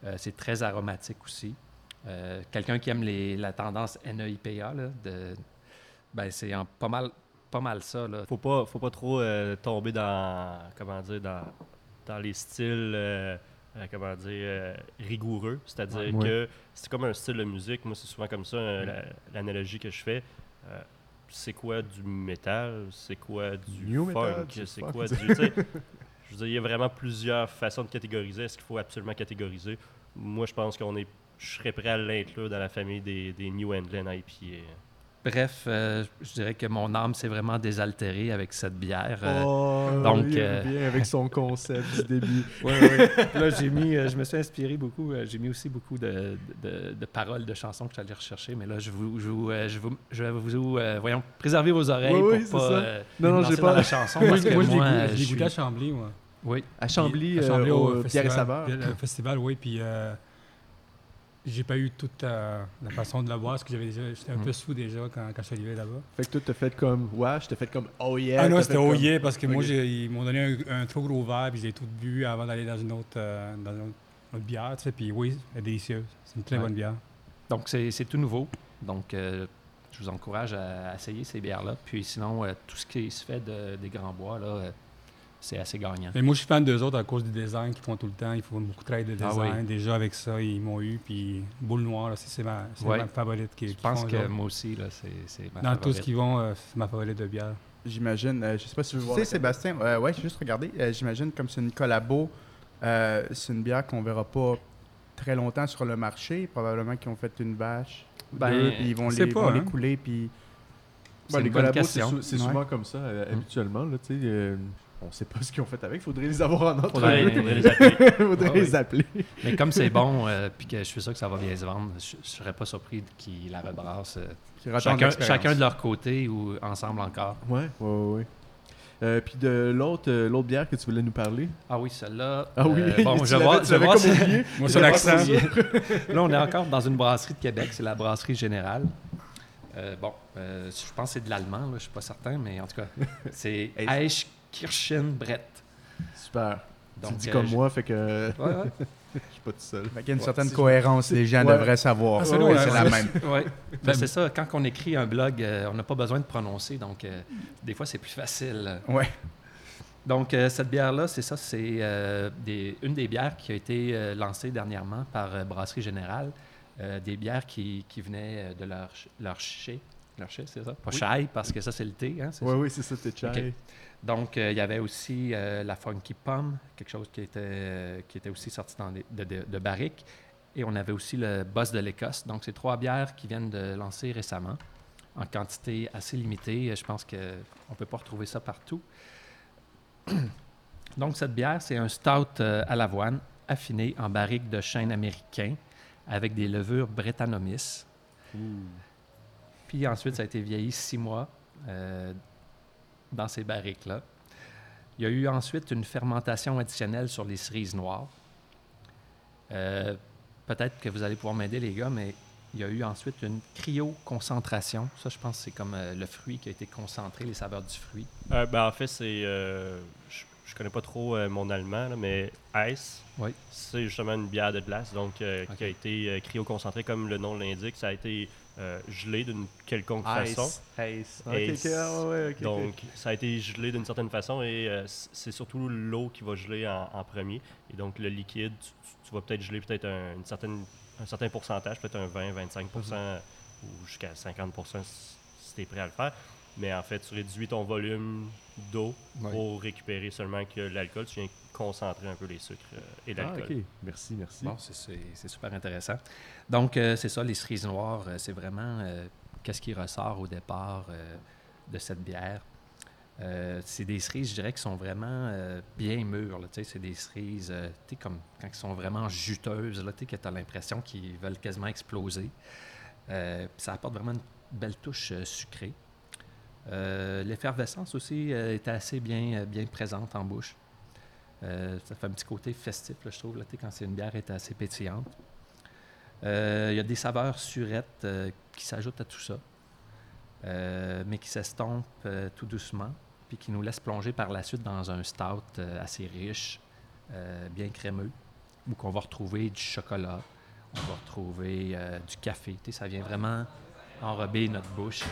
Euh, c'est très aromatique aussi. Euh, quelqu'un qui aime les, la tendance NEIPA, là, de, ben c'est pas mal, pas mal ça. Là. Faut pas, faut pas trop euh, tomber dans, comment dire, dans, dans les styles, comment dire, rigoureux. C'est-à-dire que c'est comme un style de musique. Moi, c'est souvent comme ça l'analogie que je fais c'est quoi du métal, c'est quoi du New funk, c'est quoi du. je veux dire, il y a vraiment plusieurs façons de catégoriser. Est-ce qu'il faut absolument catégoriser? Moi, je pense qu'on est. Je serais prêt à l'inclure dans la famille des, des New England IPA. Bref, euh, je dirais que mon âme s'est vraiment désaltérée avec cette bière. Euh, oh, donc, euh, bien avec son concept du début. Oui, oui. Là, j'ai mis, je me suis inspiré beaucoup. j'ai mis aussi beaucoup de, de, paroles de chansons que j'allais rechercher. Mais là, je vous, je vous, je vous, je vous voyons, préserver vos oreilles oui, pour pas. non, non, j'ai pas la chanson. moi, moi j'ai goûté à Chambly, moi. Oui. À Chambly, à Chambly au, Pierre et Saveur. Le festival, oui. Puis j'ai pas eu toute la façon de la boire parce que j'avais j'étais un peu mm. sous déjà quand, quand je suis arrivé là-bas. Fait que toi, t'as fait comme ouais, je t'ai fait comme oh yeah. Ah non, c'était oh yeah parce que moi, ils m'ont donné un, trop gros verre puis j'ai tout bu avant d'aller dans une autre, euh, dans une autre, bière. Tu sais, puis oui, elle est délicieuse. C'est une très bonne bière. Donc, c'est tout nouveau. Donc, euh, je vous encourage à, essayer ces bières-là. Puis sinon, euh, tout ce qui se fait de, des Grands Bois, là, c'est assez gagnant. Mais moi, je suis fan d'eux autres à cause du design qu'ils font tout le temps. Ils font beaucoup de travail de ah design. Déjà, avec ça, ils m'ont eu. Puis Boule Noire, c'est ma, ma, favorite. Qui, je pense que moi aussi, c'est ma Dans tout ce qu'ils vont, euh, c'est ma favorite de bière. J'imagine. Euh, je sais pas si tu veux voir. Tu sais, Sébastien, euh, ouais, j'ai juste regardé. J'imagine comme c'est une collabo, c'est une bière qu'on verra pas très longtemps sur le marché. Probablement qu'ils ont fait une bâche. Ben, deux, puis ils vont les, vont les hein. couler. Puis. les collabos, c'est souvent comme ça, habituellement. Là, on ne sait pas ce qu'ils ont fait avec. Il faudrait les avoir en notre faudrait, faudrait les appeler. faudrait les appeler. Mais comme c'est bon, euh, puis que je suis sûr que ça va bien se vendre, je ne serais pas surpris qu'ils la rebrassent euh, chacun, de leur côté ou ensemble encore. Oui, oui, oui. puis de l'autre, euh, l'autre bière que tu voulais nous parler? Ah oui, celle-là. Ah oui, bon, je vois, je vois Moi, c'est l'accent. Là, on est encore dans une brasserie de Québec, c'est la brasserie générale. bon, je pense que c'est de l'allemand, je ne suis pas certain, mais en tout cas, c'est Eich Kirchenbrett. Super. Donc, tu dis comme euh, moi, fait que. Ouais, ouais. je suis pas tout seul. Il y a une certaine cohérence, les gens devraient savoir. Ah, c'est la même. Ouais. Ben, c'est ça, quand on écrit un blog, euh, on n'a pas besoin de prononcer, donc euh, des fois c'est plus facile. Ouais. Donc, cette bière-là, c'est ça, c'est une des bières qui a été lancée dernièrement par Brasserie Générale. des bières qui, qui venaient de leur, leur chai. Leur chai, c'est ça? Pas chai, parce que ça, c'est le thé. Hein, oui, oui, c'est ça, c'est chai. Donc, euh, il y avait aussi euh, la Funky Pomme, quelque chose qui était, euh, qui était aussi sorti dans de, de, barriques. Et on avait aussi le Boss de l'Écosse. Donc, c'est trois bières qui viennent de lancer récemment, en quantité assez limitée. Je pense qu'on ne peut pas retrouver ça partout. Donc, cette bière, c'est un stout à l'avoine affiné en barrique de chêne américain avec des levures Brettanomyces. Puis ensuite, ça a été vieilli six mois dans ces barriques-là. Il y a eu ensuite une fermentation additionnelle sur les cerises noires. Euh, peut-être que vous allez pouvoir m'aider, les gars, mais il y a eu ensuite une cryoconcentration. Ça, je pense c'est comme euh, le fruit qui a été concentré, les saveurs du fruit. Euh, ben, en fait, c'est. je, ne connais pas trop mon allemand, mais Ice, oui. c'est justement une bière de glace donc, qui a été cryoconcentrée, comme le nom l'indique. Ça a été euh, gelé d'une quelconque façon. Ice. Donc, ça a été gelé d'une certaine façon et euh, c'est surtout l'eau qui va geler en, premier. Et donc, le liquide, tu, vas peut-être geler peut-être un, une certaine, un certain pourcentage, peut-être un 20-25 mhm. ou jusqu'à 50% si tu es prêt à le faire. Mais en fait, tu réduis ton volume d'eau pour récupérer seulement que l'alcool. Tu viens concentrer un peu les sucres euh, et ah, l'alcool. Ah, OK. Merci, merci. Bon, c'est super intéressant. Donc, euh, c'est ça, les cerises noires, euh, c'est vraiment qu'est-ce qui ressort au départ de cette bière? c'est des cerises, je dirais, qui sont vraiment bien mûres. C'est des cerises, comme quand elles sont vraiment juteuses, là, que tu as l'impression qu'ils veulent quasiment exploser. ça apporte vraiment une belle touche sucrée. L'effervescence aussi était assez bien, bien présente en bouche. Ça fait un petit côté festif, je trouve, quand c'est une bière est assez pétillante. Il y a des saveurs surettes qui s'ajoutent à tout ça, mais qui s'estompent tout doucement puis qui nous laisse plonger par la suite dans un stout euh, assez riche, euh, bien crémeux, où qu'on va retrouver du chocolat, on va retrouver euh, du café. ça vient vraiment enrober notre bouche.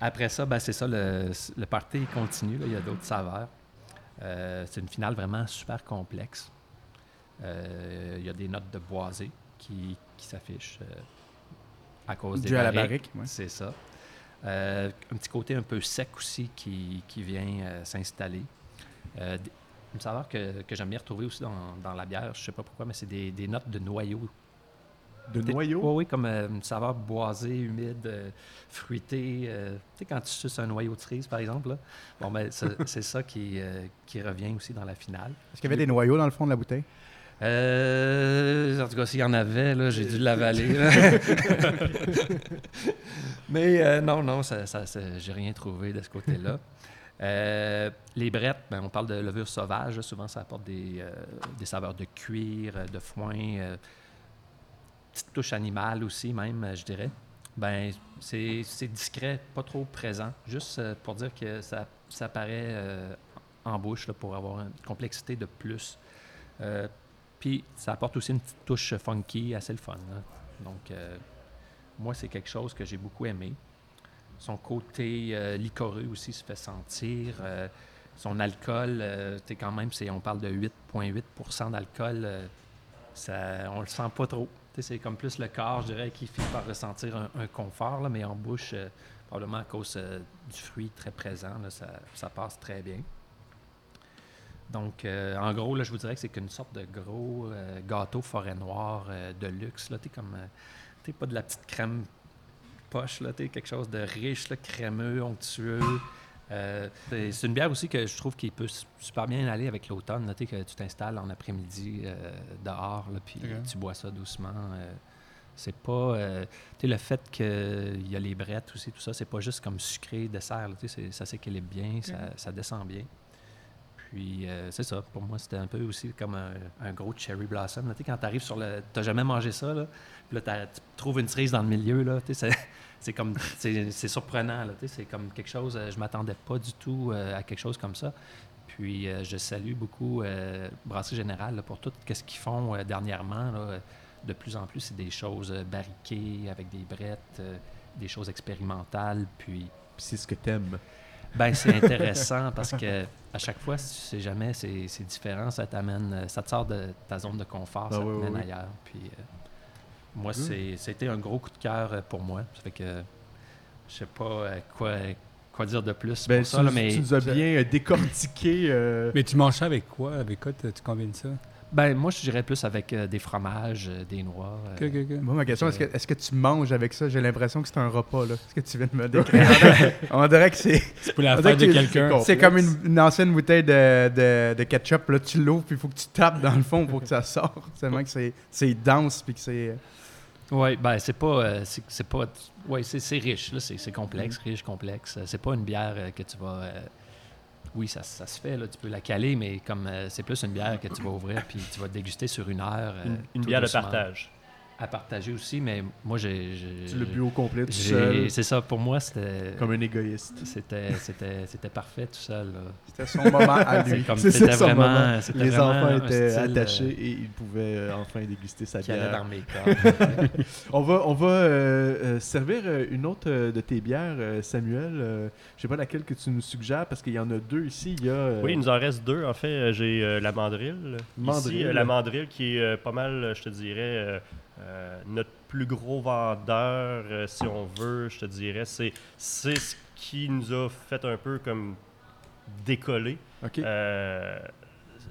Après ça, ben, c'est ça, le, le party continue. il y a d'autres saveurs. C'est une finale vraiment super complexe. il y a des notes de boisé qui, qui s'affichent à cause des à la barrique. C'est ça. Euh, un petit côté un peu sec aussi qui, qui vient euh, s'installer. Euh, une saveur que, que j'aime bien retrouver aussi dans, dans, la bière, je sais pas pourquoi, mais c'est des, des, notes de noyau. De noyau? Oui, oui, comme une saveur boisée, humide, fruitée. tu sais, quand tu suces un noyau de cerise, par exemple, là, bon, ben, c'est ça qui, qui revient aussi dans la finale. Est-ce qu'il y avait des noyaux dans le fond de la bouteille? Euh, en tout cas, s'il y en avait, là, j'ai dû l'avaler. Mais euh, non, non, ça, ça, j'ai rien trouvé de ce côté-là. Euh, les brettes, ben, on parle de levure sauvage. souvent, ça apporte des, euh, des, saveurs de cuir, de foin, petite touche animale aussi, même, je dirais. Ben, c'est, discret, pas trop présent, juste pour dire que ça, ça paraît en bouche pour avoir une complexité de plus. Puis ça apporte aussi une petite touche funky assez le fun. Donc, euh, moi, c'est quelque chose que j'ai beaucoup aimé. Son côté euh, licoreux aussi se fait sentir. Euh, son alcool, tu quand même, on parle de 8,8% d'alcool. ça, on le sent pas trop. C'est comme plus le corps, je dirais, qui finit par ressentir un, confort, là, mais en bouche, probablement à cause du fruit très présent, ça, ça passe très bien. Donc, euh, en gros, là, je vous dirais que c'est qu'une sorte de gros euh, gâteau forêt noire euh, de luxe. Tu comme, t'es pas de la petite crème poche, là, quelque chose de riche, là, crémeux, onctueux. C'est une bière aussi que je trouve qui peut super bien aller avec l'automne. Que tu t'installes en après-midi dehors, puis tu bois ça doucement. c'est pas. le fait qu'il y a les brettes aussi, tout ça, c'est pas juste comme sucré, dessert. Ça s'équilibre bien, ça, ça descend bien. Puis, euh, c'est ça. Pour moi, c'était un peu aussi comme un, gros cherry blossom. Tu sais, quand tu arrives sur le. Tu jamais mangé ça, là. Puis là, tu trouves une cerise dans le milieu, là. Tu sais, c'est comme. C'est surprenant, là. Tu sais, c'est comme quelque chose. Euh, je m'attendais pas du tout euh, à quelque chose comme ça. Puis, je salue beaucoup Brasserie Générale pour tout ce qu'ils font dernièrement. De plus en plus, c'est des choses barriquées avec des brettes, des choses expérimentales. Puis. c'est ce que tu aimes. Ben c'est intéressant parce que à chaque fois, si tu sais jamais, c'est différent, ça t'amène, euh, ça te sort de ta zone de confort, ah ça te mène ailleurs. Puis euh, moi, c'était un gros coup de cœur euh, pour moi. Ça fait que je sais pas quoi, quoi dire de plus ben, pour ça. mais tu nous as bien décortiqué. Mais tu manges ça avec quoi? Avec quoi tu combines ça? Ben, moi, je dirais plus avec euh, des fromages, euh, des noix. Euh, moi, ma question, est-ce que, est que, tu manges avec ça? J'ai l'impression que c'est un repas, là. ce que tu viens de me décrire? on dirait que c'est... C'est pour la de quelqu'un. C'est comme une, ancienne bouteille de, de, ketchup, là. Tu l'ouvres, puis il faut que tu tapes dans le fond pour que ça sorte. C'est vraiment que c'est dense, puis que c'est... Oui, ben c'est pas... c'est pas... Oui, c'est riche, là. C'est complexe, mm. riche, complexe. C'est pas une bière que tu vas oui, ça, se fait, là, tu peux la caler, mais comme euh, c'est plus une bière que tu vas ouvrir puis tu vas déguster sur une heure. une, euh, bière de partage à partager aussi, mais moi, j'ai. Tu l'as bu au complet tout seul? C'est ça, pour moi, c'était. Comme un égoïste. C'était, c'était, c'était parfait tout seul. C'était son moment à lui. C'était vraiment. Les enfants étaient attachés euh, et ils pouvaient euh, enfin déguster sa bière. Dans mes corps. on va, on va euh, servir une autre de tes bières, Samuel. je sais pas laquelle que tu nous suggères parce qu'il y en a deux ici. Il y a, Oui, il nous en reste deux. En fait, j'ai la mandrille. Ici, la mandrille qui est pas mal, je te dirais euh, notre plus gros vendeur, euh, si on veut, je te dirais, c'est, ce qui nous a fait un peu comme décoller. Euh,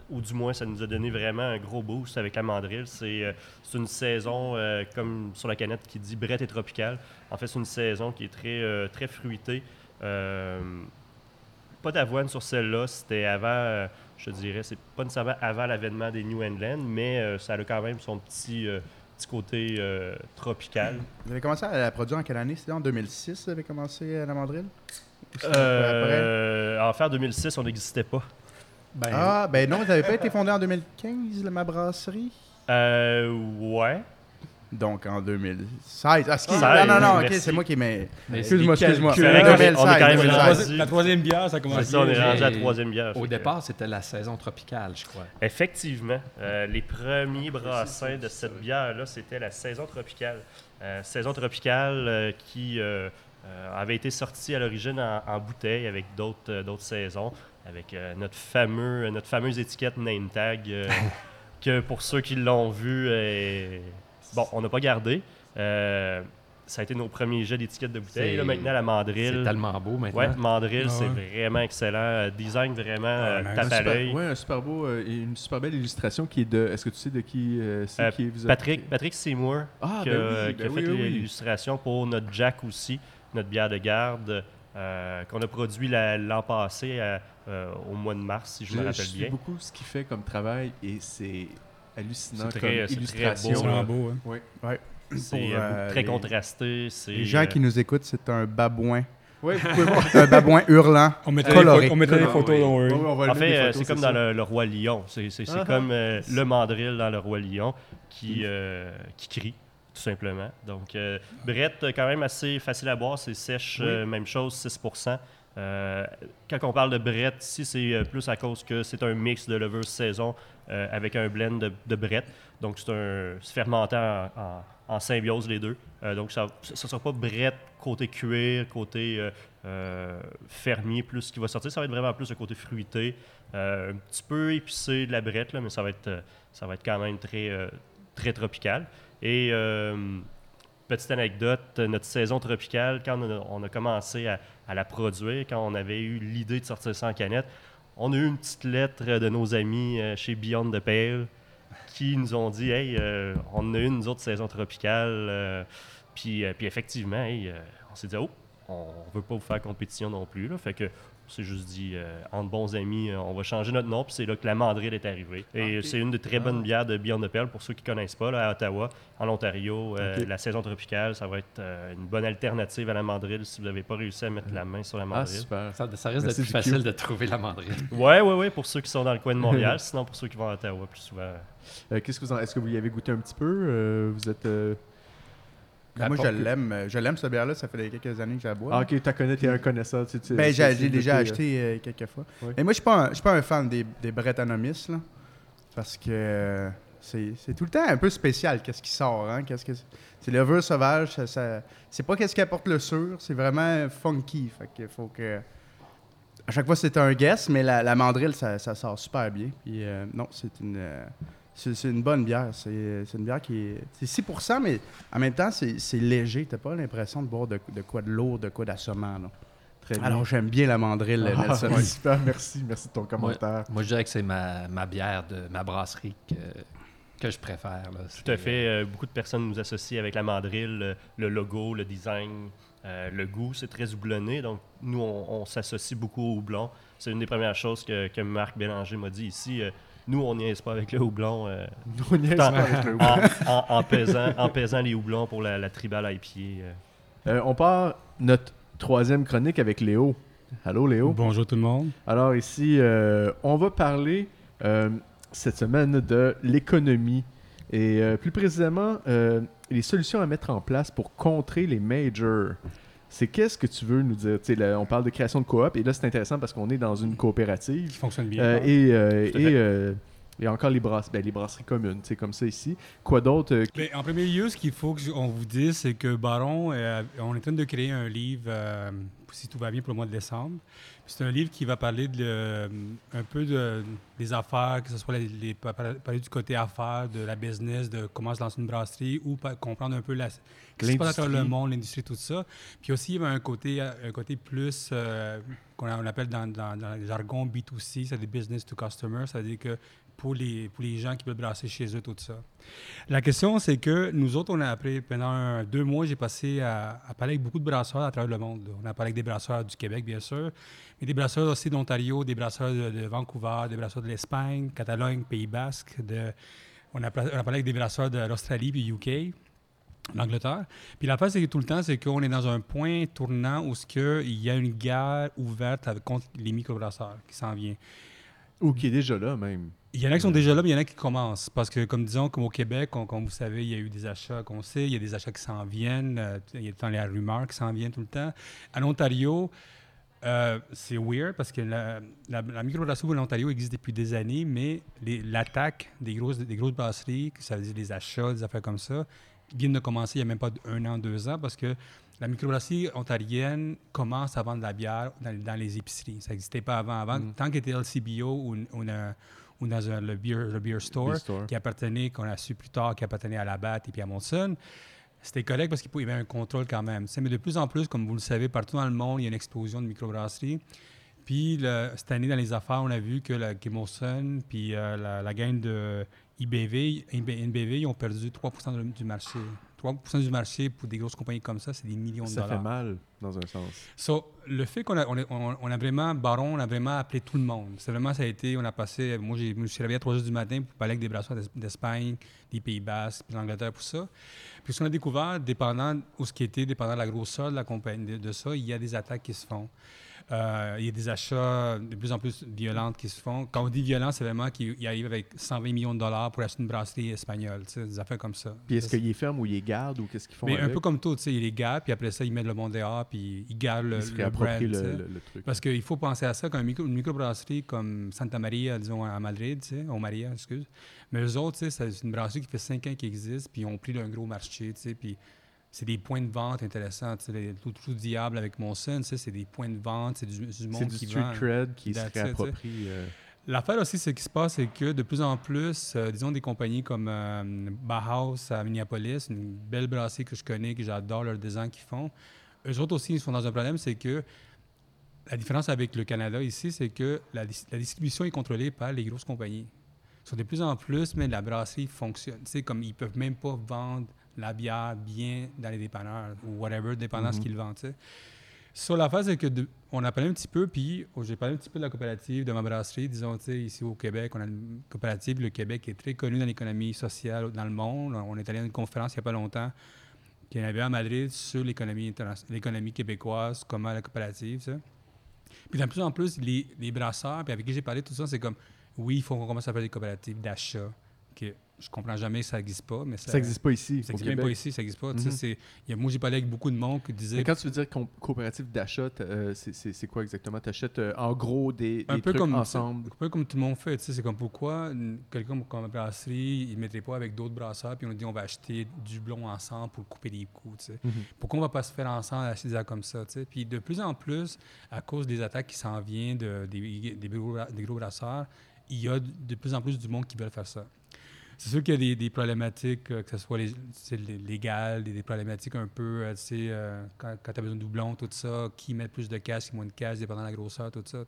ou du moins, ça nous a donné vraiment un gros boost avec la mandrille. C'est, une saison, comme sur la canette, qui dit brette et tropicale. En fait, c'est une saison qui est très, très fruitée. pas d'avoine sur celle-là. C'était avant, je dirais, c'est pas nécessairement avant l'avènement des New England, mais ça a quand même son petit petit côté euh, tropical. Vous avez commencé à la produire en quelle année? C'était en 2006 vous avez commencé à la mandrille? Euh, en fait, en 2006, on n'existait pas. Ben, Ah, ben non, vous n'avez pas été fondé en 2015, la- ma brasserie Euh, ouais. Donc en 2016. Ah, ce qui- 16, non, non, non, ok, c'est moi qui m'ai. Mais Excuse-moi, excuse-moi. calculs- C'est vrai qu'on est- 2016, on est quand même la, 2016. rendu- troisi- la troisième bière, ça commence ça, on est rendu à la troisième bière. Au départ, c'était la saison tropicale, je crois. Effectivement, euh, les premiers brassins de cette bière-là, c'était la saison tropicale. Euh, saison tropicale euh, qui euh, euh, avait été sortie à l'origine en, en bouteille avec d'autres euh, d'autres saisons, avec euh, notre, fameux, notre fameuse étiquette name tag, euh, que pour ceux qui l'ont vu, euh, bon, on n'a pas gardé. Euh, ça a été nos premiers jets d'étiquette de bouteille. C'est- Là, maintenant, la C'est mandrille. tellement beau maintenant. Ouais, mandrille, Ah c'est ouais. vraiment excellent. Euh, Design vraiment euh, nice. tape Un à super, l'œil. ouais, un super beau euh, une super belle illustration qui est de. Est-ce que tu sais de qui euh, c'est Euh, qui vous a- Patrick, Patrick Seymour, Ah, qui, ben a- oui, qui ben a oui, fait oui, oui. l'illustration pour notre Jack aussi, notre bière de garde, euh, qu'on a produit la- l'an passé euh, au mois de mars, si je me rappelle bien. beaucoup ce qu'il fait comme travail et c'est hallucinant C'est comme très- c'est très illustration. beau, C'est vraiment beau, hein. Oui. C'est Pour, euh, euh, très les- contrasté. Les gens euh, qui nous écoutent, c'est un babouin. Oui, vous pouvez voir. un babouin hurlant. On mettra, Coloré. les, on mettra les Ah, photos, oui. va le En fait, c'est comme ça. dans le, le Roi Lion. C'est c'est- c'est Ah, comme ah. euh, le mandrill dans le Roi Lion qui, euh, qui crie, tout simplement. Donc, euh, Brett, quand même assez facile à boire, c'est sèche, Oui. euh, même chose, 6% Euh, Quand on parle de Brett, ici, c'est plus à cause que c'est un mix de levure saison euh, avec un blend de, de Brett. Donc, c'est un fermenté en, symbiose, les deux. Euh, donc, ça ne sera pas Brett côté cuir, côté euh, fermier, plus ce qui va sortir. Ça va être vraiment plus le côté fruité. Un petit peu épicé de la brette, là, mais ça va être, ça va être quand même très, très tropical. Et petite anecdote, notre saison tropicale, quand on a, commencé à la produire, quand on avait eu l'idée de sortir ça en canette, on a eu une petite lettre de nos amis euh, chez Beyond the Pale qui nous ont dit Hey, euh, on a eu une autre saison tropicale. euh, puis, euh, effectivement, on s'est dit Oh, on veut pas vous faire compétition non plus. Là. Fait que on s'est juste dit, euh, entre bons amis, euh, on va changer notre nom. Puis c'est là que la mandrille est arrivée. Et Ok. c'est une des très bonnes Ah. bières de Beyond the Pearl pour ceux qui ne connaissent pas, là, à Ottawa, en Ontario. euh. La saison tropicale, ça va être euh, une bonne alternative à la mandrille si vous n'avez pas réussi à mettre la main sur la Ah, mandrille. super. Ça, ça risque d'être plus facile de trouver la mandrille. ouais, ouais, ouais, pour ceux qui sont dans le coin de Montréal. sinon, pour ceux qui vont à Ottawa plus souvent. Euh, Qu'est-ce que vous en... Est-ce que vous y avez goûté un petit peu? Euh, Vous êtes. Euh, moi, je l'aime. euh, Je l'aime, cette bière-là. Ça fait quelques années que je la bois. Ah, ok, tu connais, t'es un connaisseur. Tu, tu- Ben, tu- j'ai tu- déjà goûté, acheté euh, quelques fois. Oui. Mais moi, je suis pas un- je suis pas un fan des, des Brettanomys, là. Parce que euh, c'est tout le temps un peu spécial, qu'est-ce qui sort, hein. Qu'est-ce que c'est c'est levure sauvage, ça, ça- c'est pas qu'est-ce qui apporte le sûr, c'est vraiment funky. Fait que faut que... À chaque fois, c'est un guess, mais la, la mandrille, ça, ça sort super bien. Puis euh, non, c'est une... euh, c'est une bonne bière. C'est une bière qui est. C'est 6% mais en même temps, c'est léger. T'as pas l'impression de boire de, de quoi de lourd, de quoi d'assommant. Très bien. Alors, j'aime bien la mandrille, Ah, Nelson. super, merci. Merci de ton commentaire. Moi, je dirais que c'est ma, ma bière de ma brasserie que, que je préfère. là. Tout à fait. euh, beaucoup de personnes nous associent avec la mandrille, le, le logo, le design, euh, le goût. C'est très houblonné. Donc, nous, on, on s'associe beaucoup au houblon. C'est une des premières choses que, que Marc Bélanger m'a dit ici. Euh, nous, on est pas avec le houblon. euh, On y est en, pas avec le en- en- en pesant, en pesant les houblons pour la, la tribal IPA. euh. Euh, on part notre troisième chronique avec Léo. Allô, Léo? Bonjour tout le monde. Alors ici, euh, on va parler euh, cette semaine de l'économie et euh, plus précisément euh, les solutions à mettre en place pour contrer les majors. C'est qu'est-ce que tu veux nous dire? Là, on parle de création de coop et là c'est intéressant parce qu'on est dans une Qui coopérative fonctionne bien. euh, et, euh, et, euh, et encore les, brasses, ben, les brasseries communes, c'est comme ça ici. Quoi d'autre? euh, Ben, en premier lieu, ce qu'il faut qu'on vous dise, c'est que Baron, euh, on est en train de créer un livre, euh, si tout va bien, pour le mois de décembre. C'est un livre qui va parler de, euh, un peu de, des affaires, que ce soit les, les- pa- pa- parler du côté affaires, de la business, de comment se lancer une brasserie, ou comprendre un peu la, ce qui se passe travers le monde, l'industrie, tout ça. Puis aussi, il y a un côté, un côté plus, euh, qu'on appelle dans, dans, dans le jargon B2C, c'est des business to customer, c'est-à-dire que pour les, pour les gens qui veulent brasser chez eux, tout ça. La question, c'est que nous autres, on a appris, pendant deux mois, j'ai passé à, parler avec beaucoup de brasseurs à travers le monde. On a parlé avec des brasseurs du Québec, bien sûr, mais des brasseurs aussi d'Ontario, des brasseurs de, Vancouver, des brasseurs de l'Espagne, Catalogne, Pays Basque, On a, parlé avec des brasseurs de l'Australie puis UK, l'Angleterre. Puis la face, c'est que tout le temps, c'est qu'on est dans un point tournant où que il y a une guerre ouverte contre les microbrasseurs qui s'en vient. Ou qui est déjà là, même. Il y en a qui sont déjà là, mais il y en a qui commencent. Parce que, comme disons, comme au Québec, on- comme vous savez, il y a eu des achats qu'on sait, il y a des achats qui s'en viennent, euh, il y a tout le temps les rumeurs qui s'en viennent tout le temps. En Ontario, euh, c'est weird parce que la, la, la microbrasserie de l'Ontario existe depuis des années, mais l'attaque des grosses, des grosses brasseries, que ça veut dire des achats, des affaires comme ça, viennent de commencer il n'y a même pas un an, deux ans, parce que la microbrasserie ontarienne commence à vendre de la bière dans, dans les épiceries. Ça n'existait pas avant. Avant, Mhm. tant qu'il était LCBO ou, ou, na- ou dans un- le, beer, le beer store, Beer store. qui appartenait, qu'on a su plus tard, qui appartenait à Labatt et puis à Monson, c'était correct parce qu'il y avait un contrôle quand même. Mais de plus en plus, comme vous le savez, partout dans le monde, il y a une explosion de microbrasseries. Puis le- cette année, dans les affaires, on a vu que la Molson puis euh, la, la gang de IBV, NBV, ils ont perdu 3 de- du marché. 3 du marché pour des grosses compagnies comme ça, c'est des millions de Ça dollars. fait mal, dans un sens. So, le fait qu'on a, on a, on- on a vraiment, Baron, on a vraiment appelé tout le monde. C'est vraiment, ça a été, on a passé, moi, je me suis réveillé à 3 heures du matin pour parler avec des brasseurs d'Es- d'Espagne, des Pays-Bas, puis l'Angleterre, pour ça. Puis ce qu'on a découvert, dépendant où ce qui était, dépendant de la grosseur de la compagnie, de, de ça, il y a des attaques qui se font. Euh, il y a des achats de plus en plus violents qui se font. Quand on dit violent, c'est vraiment qu'ils arrivent avec 120 millions de dollars pour acheter une brasserie espagnole, des affaires comme ça. Puis est-ce qu'ils ferment ou ils les gardent ou qu'est-ce qu'ils font Mais un peu comme tout, ils les gardent, puis après ça, ils mettent le monde dehors, puis ils gardent le, Ils le brand, tu le, sais. le- le truc. Parce qu'il faut penser à ça, micro, une microbrasserie comme Santa Maria, disons, à Madrid, au Maria, excuse. Mais eux autres, c'est une brasserie qui fait cinq ans qu'ils existent, puis ils ont pris un gros marché, puis c'est des points de vente intéressants, tout, tout diable avec mon son, c'est des points de vente, c'est du, du C'est monde du qui street vend. cred qui se réapproprie. euh, L'affaire aussi, ce qui se passe, c'est que de plus en plus, euh, disons des compagnies comme euh, Bauhaus à Minneapolis, une belle brasserie que je connais, que j'adore leur design qu'ils font, eux autres aussi, ils sont dans un problème, c'est que la différence avec le Canada ici, c'est que la, dis- la distribution est contrôlée par les grosses compagnies. Sur de plus en plus, mais la brasserie fonctionne. Tu sais, comme ils peuvent même pas vendre la bière bien dans les dépanneurs ou whatever, dépendant de ce Mhm. qu'ils vendent. Sur l'affaire, c'est que de- on a parlé un petit peu, puis oh, j'ai parlé un petit peu de la coopérative, de ma brasserie. Disons, ici au Québec, on a une coopérative. Le Québec est très connu dans l'économie sociale dans le monde. On est allé à une conférence il n'y a pas longtemps qu'il y en avait à Madrid sur l'économie l'économie québécoise, comment la coopérative, ça. Puis de plus en plus, les, les brasseurs, puis avec qui j'ai parlé, tout ça, c'est comme, oui, il faut qu'on commence à faire des coopératives d'achat, que je comprends jamais que ça n'existe pas, mais ça n'existe pas ici, ça au existe même pas ici, ça n'existe pas. Mhm. y a- moi, j'ai parlé avec beaucoup de monde qui disaient Mais quand tu veux dire coopérative d'achat, euh, c'est- quoi exactement? Tu achètes en gros des, des un peu trucs comme ensemble? un peu comme tout le monde fait. C'est comme pourquoi quelqu'un comme une brasserie, il ne mettrait pas avec d'autres brasseurs, puis on dit on va acheter du blond ensemble pour couper des coups. sais. Mhm. Pourquoi on ne va pas se faire ensemble acheter des comme ça? tu sais? Puis de plus en plus, à cause des attaques qui s'en viennent de, des, des gros, des gros brasseurs, il y a de plus en plus du monde qui veulent faire ça. C'est sûr qu'il y a des, problématiques, euh, que ce soit les, légal, des, problématiques un peu, euh, tu sais, euh, quand, tu as besoin de doublons, tout ça, qui met plus de cash, qui moins de cash, dépendant de la grosseur, tout ça.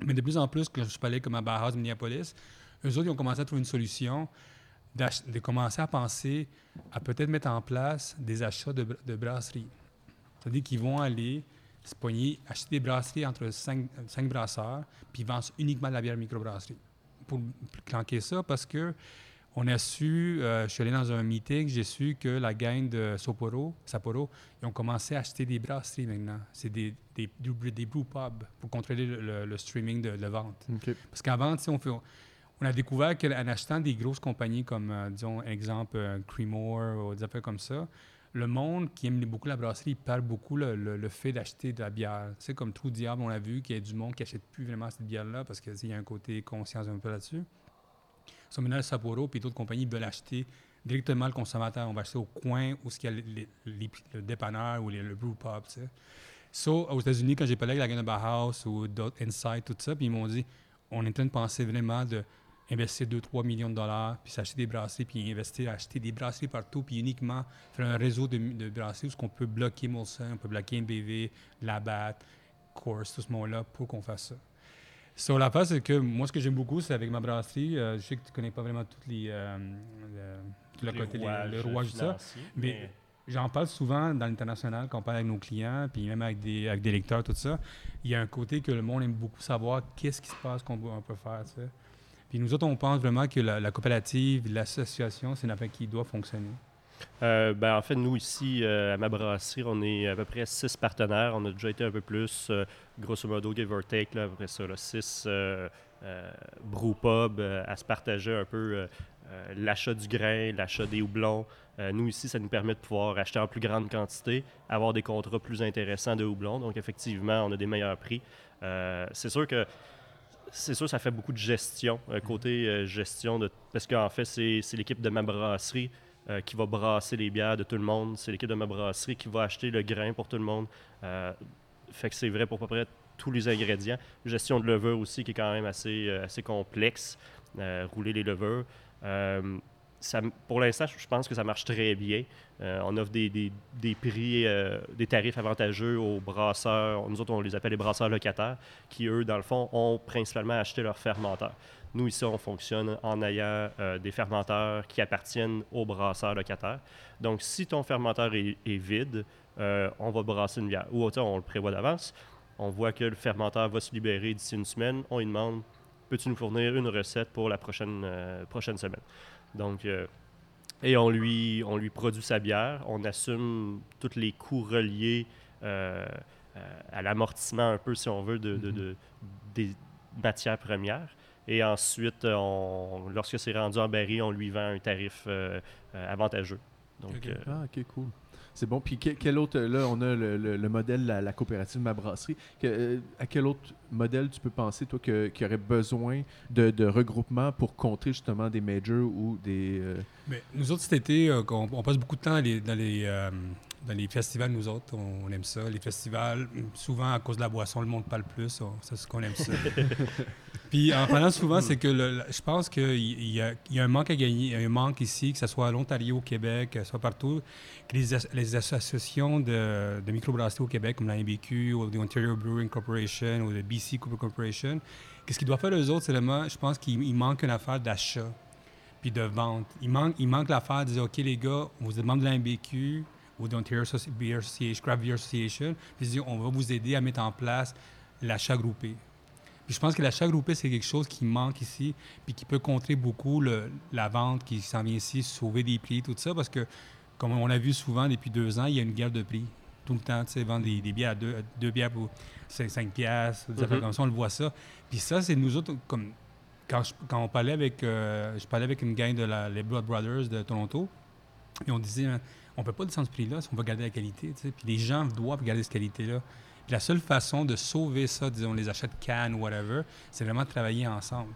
Mais de plus en plus, que je parlais comme à Bauhaus, Minneapolis, eux autres, ils ont commencé à trouver une solution de commencer à penser à peut-être mettre en place des achats de brasseries. C'est-à-dire qu'ils vont aller se pogner, acheter des brasseries entre cinq, cinq brasseurs, puis ils vendent uniquement de la bière microbrasserie. Pour clanquer ça, parce que on a su, euh, je suis allé dans un meeting, j'ai su que la gang de Sapporo, Sapporo, ils ont commencé à acheter des brasseries maintenant. C'est des, des, des, des brew pubs pour contrôler le, le- le streaming de, de vente. Parce qu'avant, on, fait- on a découvert qu'en achetant des grosses compagnies comme, euh, disons, exemple, euh, Creemore ou des affaires comme ça, le monde qui aime beaucoup la brasserie, perd beaucoup le, le- fait d'acheter de la bière. Sais, comme Trou Diable, on l'a vu, qu'il y a du monde qui n'achète plus vraiment cette bière-là parce qu'il y a un côté conscience un peu là-dessus. So, maintenant, le Sapporo et d'autres compagnies veulent acheter directement le consommateur. On va acheter au coin où il y a les- les- le dépanneur ou les- le brew pub, aux États-Unis, quand j'ai parlé avec la de Bauhaus ou d'autres Insight, tout ça, puis ils m'ont dit on est en train de penser vraiment de investir 2-3 millions de dollars, puis s'acheter des brasseries, puis investir, acheter des brasseries partout, puis uniquement faire un réseau de, de brasseries où on peut bloquer Molson, on peut bloquer MBV, Labatt, Course, tout ce monde-là, pour qu'on fasse ça. Sur la face, c'est que moi, ce que j'aime beaucoup, c'est avec ma brasserie, euh, je sais que tu connais pas vraiment toutes les, euh, le, tout le côté, les- le rouage de ça. mais- J'en parle souvent dans l'international quand on parle avec nos clients, puis même avec des, avec des lecteurs, tout ça. Il y a un côté que le monde aime beaucoup savoir qu'est-ce qui se passe qu'on peut, faire. tu sais. Puis nous autres, on pense vraiment que la, coopérative, l'association, c'est affaire qui doit fonctionner. Euh, ben, en fait, nous ici, euh, à ma brasserie, on est à peu près six partenaires. On a déjà été un peu plus, euh, grosso modo, give or take, là, après ça, là, six brewpubs à se partager un peu l'achat du grain, l'achat des houblons. Nous ici, ça nous permet de pouvoir acheter en plus grande quantité, avoir des contrats plus intéressants de houblons. Donc, effectivement, on a des meilleurs prix. C'est sûr que c'est sûr, ça fait beaucoup de gestion, euh, côté euh, gestion, de, parce qu'en fait, c'est l'équipe de ma brasserie euh, qui va brasser les bières de tout le monde. C'est l'équipe de ma brasserie qui va acheter le grain pour tout le monde. Fait que c'est vrai pour à peu près tous les ingrédients. Gestion de levure aussi, qui est quand même assez, assez complexe. Rouler les levures. Pour l'instant, je pense que ça marche très bien. Euh, on offre des, prix, euh, des tarifs avantageux aux brasseurs. Nous autres, on les appelle les brasseurs locataires, qui, eux, dans le fond, ont principalement acheté leurs fermenteurs. Nous, ici, on fonctionne en ayant euh, des fermenteurs qui appartiennent aux brasseurs locataires. Donc, si ton fermenteur est, vide, on va brasser une bière. Ou autant, on le prévoit d'avance. On voit que le fermenteur va se libérer d'ici une semaine. On lui demande peux-tu nous fournir une recette pour la prochaine semaine? Donc, euh, et on lui, on lui produit sa bière. On assume tous les coûts reliés euh, euh, à l'amortissement, un peu, si on veut, de, de- de- des matières premières. Et ensuite, on, lorsque c'est rendu en baril, on lui vend un tarif avantageux. Donc, Ok. euh, Ah, ok, cool. C'est bon. Puis que- quel autre, là, on a le, le- le modèle, la, la coopérative Ma Brasserie. Que- euh, à quel autre modèle tu peux penser, toi, que- qui aurait besoin de, de regroupement pour contrer justement des majors ou des. euh, Mais nous autres, cet été, euh, on, on passe beaucoup de temps dans les, dans les, euh, dans les festivals, nous autres. On, aime ça. Les festivals, souvent, à cause de la boisson, le monde parle plus. C'est ce qu'on aime ça. Puis en parlant souvent, c'est que je pense qu'il y, a- un manque à gagner, il y a un manque ici, que ce soit à l'Ontario, au Québec, que soit partout, que les, as- les associations de, de microbrasseries au Québec, comme la MBQ, ou the Ontario Brewing Corporation, ou le BC Cooper Corporation, qu'est-ce qu'ils doivent faire eux autres, c'est vraiment, je pense qu'il il manque une affaire d'achat puis de vente. Il manque, il manque l'affaire de dire, OK, les gars, vous êtes membre de la MBQ ou de l'Ontario Associ- Beer Association, Craft Beer Association, puis on va vous aider à mettre en place l'achat groupé. Puis je pense que l'achat groupé, c'est quelque chose qui manque ici, puis qui peut contrer beaucoup le- la vente qui s'en vient ici, sauver des prix, tout ça, parce que, comme on l'a vu souvent depuis deux ans, il y a une guerre de prix. Tout le temps, tu sais, vendre des, des bières à deux, deux bières pour 5 piastres, des affaires Mhm. comme ça, on le voit ça. Puis ça, c'est nous autres, comme quand, je- quand on parlait avec, euh, je parlais avec une gang de la, les Blood Brothers de Toronto, et on disait, on peut pas descendre ce prix-là si on va garder la qualité. tu sais. Puis les gens doivent garder cette qualité-là. La seule façon de sauver ça, disons, les achats de cannes ou whatever, c'est vraiment de travailler ensemble.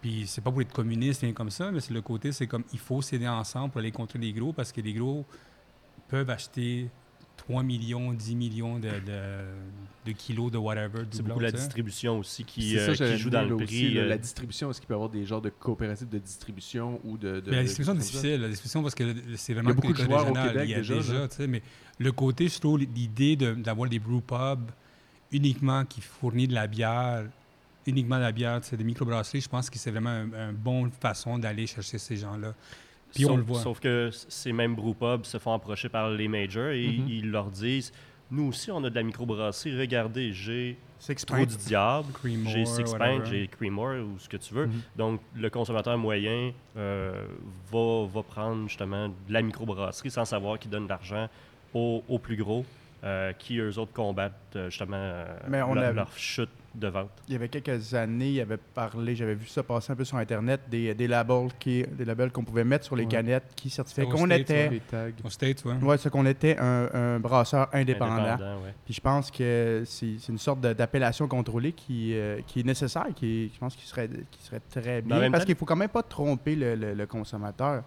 Puis c'est pas pour être communiste, rien comme ça, mais c'est le côté, c'est comme il faut s'aider ensemble pour aller contre les gros parce que les gros peuvent acheter 3 millions, 10 millions de, de, de kilos de whatever. c'est beaucoup la distribution aussi qui, c'est ça, euh, qui joue dans le prix. aussi, euh, la distribution, est-ce qu'il peut y avoir des genres de coopératives de distribution ou de. de- Mais la distribution est difficile. La distribution, parce que c'est vraiment Il y a beaucoup de joueurs au régional. Québec Il y a déjà, déjà, là. tu sais, mais le côté, je trouve, l'idée de- d'avoir des brew pubs uniquement qui fournit de la bière, uniquement de la bière, des microbrasseries, je pense que c'est vraiment une un bonne façon d'aller chercher ces gens-là. Puis on sauf, le voit. Sauf que ces mêmes brewpubs se font approcher par les majors et Mhm. ils leur disent Nous aussi, on a de la microbrasserie. Regardez, j'ai pints. du Diable, j'ai Six whatever. Pint, j'ai Creamore ou ce que tu veux. Mhm. Donc, le consommateur moyen euh, va, va prendre justement de la microbrasserie sans savoir qu'il donne de l'argent aux, aux plus gros euh, qui, eux autres, combattent euh, justement euh, Mais on leur, a- leur chute de vente. Il y avait quelques années, il avait parlé, j'avais vu ça passer un peu sur Internet, des, des labels qui, des labels qu'on pouvait mettre sur les Ouais. canettes qui certifiaient qu'on était, Les tags. Au States, ouais. ouais, c'est qu'on était un, un brasseur indépendant. Indépendant, ouais. Puis je pense que c'est une sorte d'appellation contrôlée qui, euh, qui est nécessaire, qui je pense qu'il serait, qui serait très bien, parce qu'il faut quand même pas tromper le, le- le consommateur.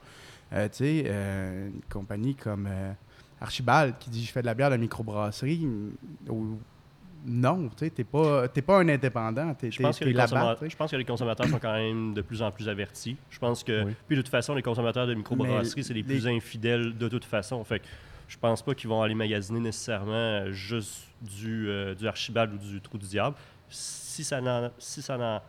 Euh, tu sais, euh, une compagnie comme euh, Archibald qui dit « je fais de la bière de microbrasserie ou- Non, tu sais, t'es pas, t'es pas un indépendant, Je pense, que les je pense que consommateurs sont quand même de plus en plus avertis. Je pense que, Oui. puis de toute façon, les consommateurs de microbrasserie, c'est les, les- plus infidèles de toute façon. Fait que je pense pas qu'ils vont aller magasiner nécessairement euh, juste du, euh, du Archibald ou du Trou du Diable. Si ça n'en, si ça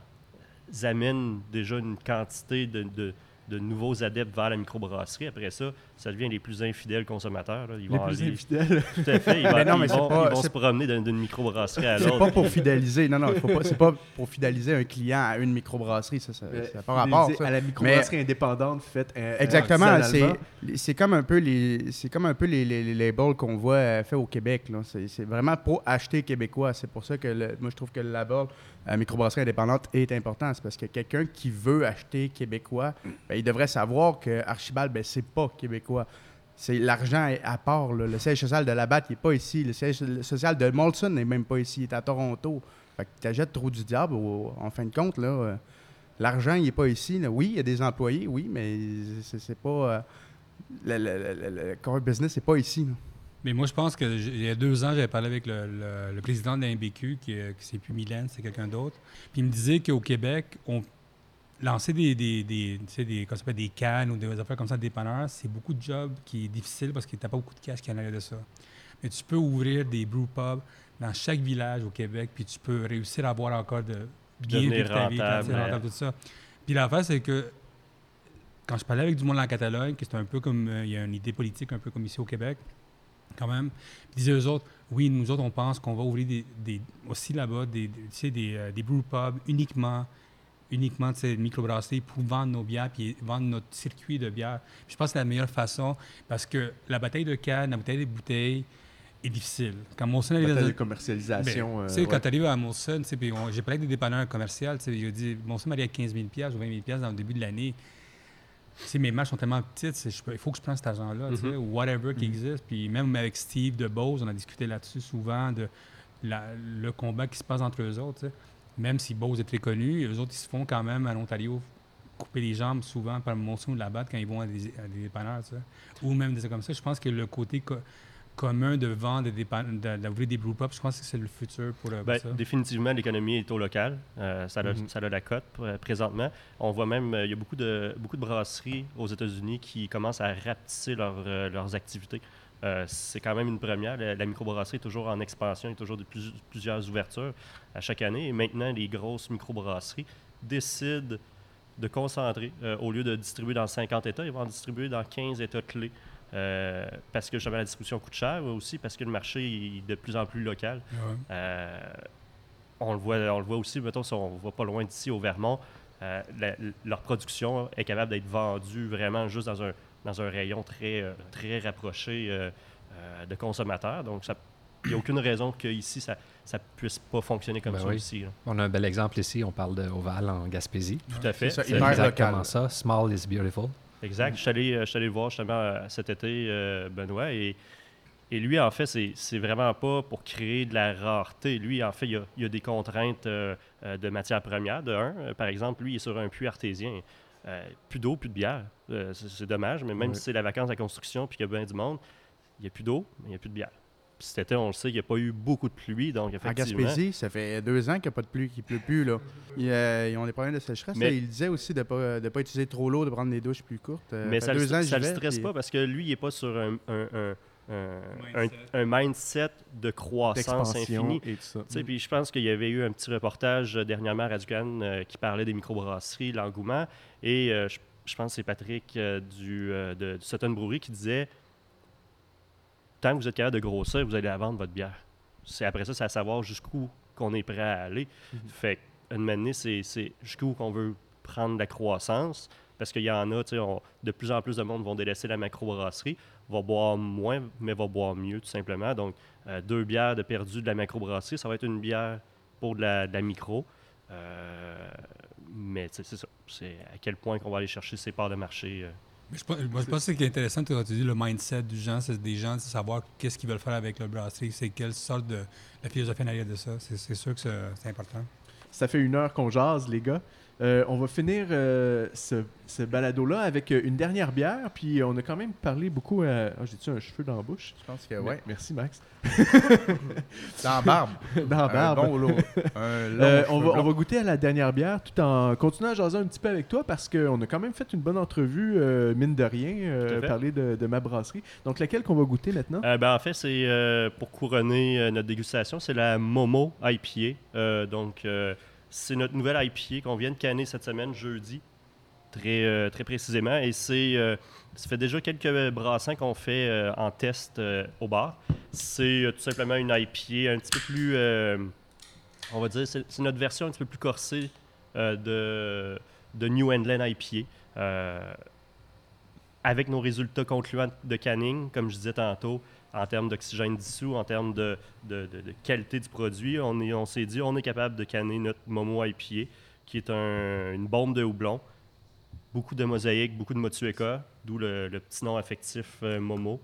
amène déjà une quantité de, de- de nouveaux adeptes vers la microbrasserie, après ça, ça devient les plus infidèles consommateurs. là. Ils Les vont plus aller- infidèles? Tout à fait. Ils vont, Mais non, ils mais c'est vont- pas- ils vont c'est- se promener d'une microbrasserie à C'est l'autre. pas pour fidéliser. Non, non, c'est pas pour fidéliser un client à une microbrasserie. Ça, ça pas rapport. ça. à la microbrasserie indépendante faite euh, Exactement, c'est c'est comme un peu les c'est comme un peu les, les- les labels qu'on voit euh, faits au Québec là. C'est c'est vraiment pour acheter québécois. C'est pour ça que le- moi je trouve que le label euh, microbrasserie indépendante est important. C'est parce que quelqu'un qui veut acheter québécois, ben, il devrait savoir que Archibald ben c'est pas québécois. C'est l'argent est à part. Le siège social de Labatt, n'est pas ici. Le siège social de Molson n'est même pas ici. Il est à Toronto. Fait que tu achètes trop du diable, en fin de compte. euh, L'argent, n'est pas ici. Oui, il y a des employés, oui, mais c'est pas. euh, le, le- core business n'est pas ici. Mais moi, je pense que j- il y a deux ans, j'avais parlé avec le, le- le président de l'IMBQ, qui, euh, qui c'est plus Mylène, c'est quelqu'un d'autre. Puis il me disait qu'au Québec, on lancer des, des, des, tu sais, des, comment ça s'appelle, des cannes ou des affaires comme ça de dépanneurs, c'est beaucoup de job qui est difficile parce que tu n'as pas beaucoup de cash qui en arrière de ça. Mais tu peux ouvrir des brew pubs dans chaque village au Québec, puis tu peux réussir à avoir encore de bien vivre ta vie, rentable, tout ça. Puis l'affaire, c'est que quand je parlais avec du monde en Catalogne, que c'est un peu comme, euh, il y a une idée politique un peu comme ici au Québec, quand même, ils disaient eux autres, oui, nous autres, on pense qu'on va ouvrir des, des- aussi là-bas des, des- tu sais, des, euh, des brew pubs uniquement, uniquement de ces microbrasseries pour vendre nos bières puis vendre notre circuit de bières. Puis je pense que c'est la meilleure façon parce que la bataille de cannes, la bataille des bouteilles est difficile. Quand Molson allait dans de commercialisation. ben, euh, tu sais, ouais. quand tu arrives à Molson, j'ai parlé avec des dépanneurs commerciaux, tu sais, il a dit Molson m'a dit à 15 000 ou 20 000 dans le début de l'année. Tu sais, mes marges sont tellement petites, il faut que je prenne cet argent-là, tu sais, ou whatever qui existe. Puis même avec Steve de Bose, on a discuté là-dessus souvent de la- le combat qui se passe entre eux autres. Même si Bose est très connu, eux autres, ils se font quand même à l'Ontario couper les jambes souvent par Monson ou la batte quand ils vont à des, à des dépanneurs, ou même des trucs comme ça. Je pense que le côté commun de vendre, de- d'ouvrir des brew pubs, je pense que c'est le futur pour, euh, pour Ben, ça. définitivement, l'économie est au local. Euh, ça, a, Mhm. ça a la cote euh, présentement. On voit même, il y a beaucoup de, beaucoup de brasseries aux États-Unis qui commencent à rapetisser leur, leurs activités. Euh, c'est quand même une première. La, la microbrasserie est toujours en expansion, il y a toujours de plus- plusieurs ouvertures à chaque année. Et maintenant, les grosses microbrasseries décident de concentrer. Euh, au lieu de distribuer dans 50 États, ils vont en distribuer dans 15 États clés. Euh, parce que justement la distribution coûte cher, mais aussi parce que le marché est de plus en plus local. Ouais. Euh, on, le voit, on le voit aussi, mettons, si on va pas loin d'ici, au Vermont, euh, la- leur production est capable d'être vendue vraiment juste dans un, dans un rayon très, très rapproché euh, euh, de consommateurs. Donc, il n'y a aucune raison qu'ici, ça ne puisse pas fonctionner comme Ben ça oui. ici. là. On a un bel exemple ici, on parle de Oval en Gaspésie. Tout à fait. C'est Hyper exactement local. ça. Small is beautiful. Exact. Je suis allé, euh, je suis allé le voir justement euh, cet été, euh, Benoît, et, et lui, en fait, c'est vraiment pas pour créer de la rareté. Lui, en fait, il y a, il y a des contraintes euh, de matières premières. De un, par exemple, lui, il est sur un puits artésien. Euh, plus d'eau, plus de bière. C'est dommage, mais même si c'est la vacance la construction puis qu'il y a bien du monde, il n'y a plus d'eau, mais il n'y a plus de bière. Puis cet été, on le sait, il n'y a pas eu beaucoup de pluie, donc En. Gaspésie, ça fait deux ans qu'il n'y a pas de pluie, qu'il ne pleut plus. Là. Ils, euh, ils ont des problèmes de sécheresse. Mais- là. Ils disaient aussi de ne pas, de pas utiliser trop l'eau, de prendre des douches plus courtes. Euh, Mais ça ne le, stresse puis- pas parce que lui, il n'est pas sur un, un- un- un- un- Mindset. un mindset de croissance infinie. et tout ça. Tu sais, Puis je pense qu'il y avait eu un petit reportage euh, dernièrement à euh, qui parlait des microbrasseries, l'engouement. Et euh, je, je pense que c'est Patrick euh, du, euh, de, du Sutton Brewery qui disait Tant que vous êtes capable de grossir, vous allez la vendre votre bière. C'est après ça, c'est à savoir jusqu'où qu'on est prêt à aller. Fait une manière, c'est c'est jusqu'où qu'on veut prendre la croissance. Parce qu'il y en a, tu sais, on- de plus en plus de monde vont délaisser la macrobrasserie, va boire moins, mais va boire mieux, tout simplement. Donc, euh, deux bières de perdu de la macrobrasserie, ça va être une bière pour de la, de la micro. Euh, mais c'est ça. C'est à quel point qu'on va aller chercher ces parts de marché. euh. Je, moi, je pense que ce qui est intéressant, tu dis le mindset du gens, c'est des gens, c'est savoir qu'est-ce qu'ils veulent faire avec leur brasserie, c'est quelle sorte de la philosophie en arrière de ça. C'est sûr que c'est important. Ça fait une heure qu'on jase, les gars. Euh, on va finir euh, ce, ce balado-là avec euh, une dernière bière. Puis on a quand même parlé beaucoup. à- Ah, J'ai-tu un cheveu dans la bouche? Je pense que oui. Merci, Max. Dans la barbe. dans la Un barbe. bon lot. Un long Euh, on, va, on blond. va goûter à la dernière bière tout en continuant à jaser un petit peu avec toi parce qu'on a quand même fait une bonne entrevue, euh, mine de rien, euh, parler de, de ma brasserie. Donc, laquelle qu'on va goûter maintenant? Euh, ben, en fait, c'est euh, pour couronner notre dégustation, c'est la Momo IPA. Euh, donc, euh, c'est notre nouvelle IPA qu'on vient de canner cette semaine, jeudi. très, euh, très précisément. Et c'est, euh, ça fait déjà quelques brassins qu'on fait euh, en test au bar. C'est tout simplement une IPA un petit peu plus, on va dire, c'est, notre version un petit peu plus corsée de, New England IPA. Avec nos résultats concluants de canning, comme je disais tantôt, en termes d'oxygène dissous, en termes de, de- de- de qualité du produit, on, est- on s'est dit on est capable de canner notre Momo IPA, qui est un- une bombe de houblon. Beaucoup de mosaïque, beaucoup de motueka, d'où le, le petit nom affectif euh, Momo.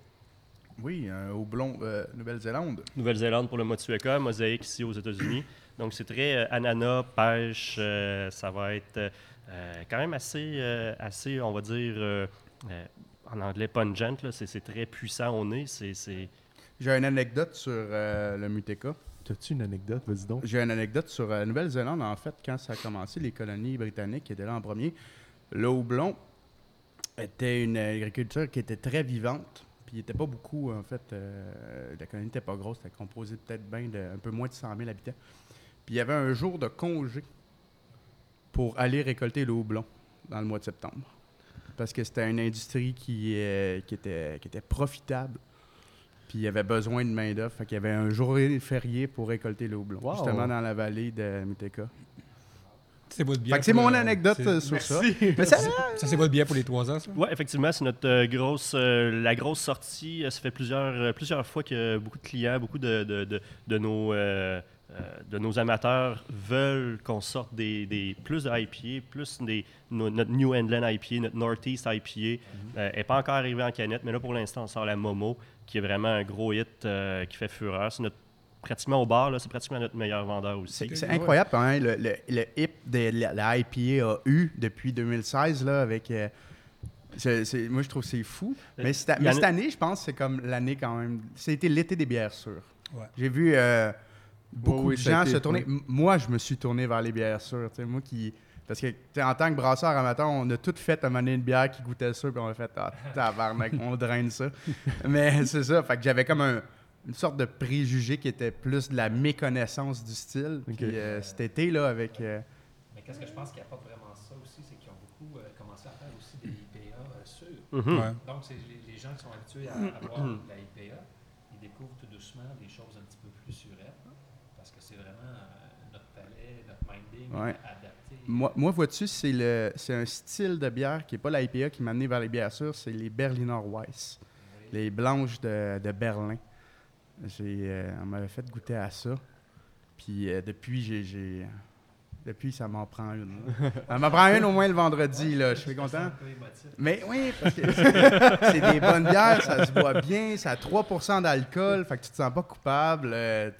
Oui, un houblon euh, Nouvelle-Zélande. Nouvelle-Zélande pour le motueka, mosaïque ici aux États-Unis. Donc c'est très euh, ananas, pêche, euh, ça va être quand même assez, assez, on va dire, en anglais pungent, c'est, c'est très puissant au nez. C'est, J'ai une anecdote sur euh, le Muteka. T'as-tu une anecdote? Vas-y donc. J'ai une anecdote sur la Nouvelle-Zélande. En fait, quand ça a commencé, les colonies britanniques étaient là en premier, le houblon était une agriculture qui était très vivante. Puis il n'était pas beaucoup, en fait. euh, la colonie n'était pas grosse. C'était composé peut-être bien de un peu moins de 100 000 habitants. Puis il y avait un jour de congé pour aller récolter le houblon dans le mois de septembre. Parce que c'était une industrie qui, euh, qui, était, qui était profitable. Puis il y avait besoin de main-d'œuvre. Fait qu'il y avait un jour férié pour récolter le houblon. Wow. Justement dans la vallée de Muteka. C'est votre que c'est mon anecdote euh, sur ça. Mais ça, Ça, c'est votre bière pour les trois ans, ça? Oui, effectivement, c'est notre euh, grosse, euh, la grosse sortie. Ça fait plusieurs, euh, plusieurs fois que beaucoup de clients, beaucoup de, de, de- de nos, de nos amateurs veulent qu'on sorte des, des- plus de IPA, plus des, no- notre New England IPA, notre Northeast IPA. Euh, Elle n'est pas encore arrivée en canette, mais là, pour l'instant, on sort la Momo, qui est vraiment un gros hit euh, qui fait fureur. C'est notre, pratiquement au bar, là, c'est pratiquement notre meilleur vendeur aussi. c'est incroyable hein, le, le, le hip de la, la IPA a eu depuis 2016 là, avec. euh, moi, je trouve que c'est fou. Mais, cette, mais année, je pense que c'est comme l'année quand même. C'était l'été des bières sûres. Ouais. J'ai vu euh, beaucoup oui, de gens été- se oui. M- Moi, je me suis tourné vers les bières sûres. Moi qui. Parce que, en tant que brasseur amateur, on a tout fait à donné une bière qui goûtait ça, puis on a fait, ah, tabarnak, on draine ça. Mais c'est ça, fait que j'avais comme un- une sorte de préjugé qui était plus de la méconnaissance du style. Puis euh, cet été, là, avec. euh, Mais qu'est-ce que je pense qui apporte vraiment ça aussi, c'est qu'ils ont beaucoup euh, commencé à faire aussi des IPA euh, sûrs. Mhm. Ouais. Donc, c'est les, les gens qui sont habitués à, à boire de la IPA, ils découvrent tout doucement des choses un petit peu plus surettes, parce que c'est vraiment euh, notre palais, Ouais. adapté. moi, moi vois-tu, c'est le c'est un style de bière qui n'est pas la IPA qui m'a amené vers les bières sûres, c'est les Berliner Weiss. Les blanches de, de Berlin. J'ai, euh, on m'avait fait goûter à ça. Puis euh, depuis, j'ai- Depuis, ça m'en prend une. Ça m'en prend une au moins le vendredi, là. Je suis content. Mais oui, parce que c'est des bonnes bières, ça se boit bien, ça a 3% d'alcool, fait que tu te sens pas coupable. euh,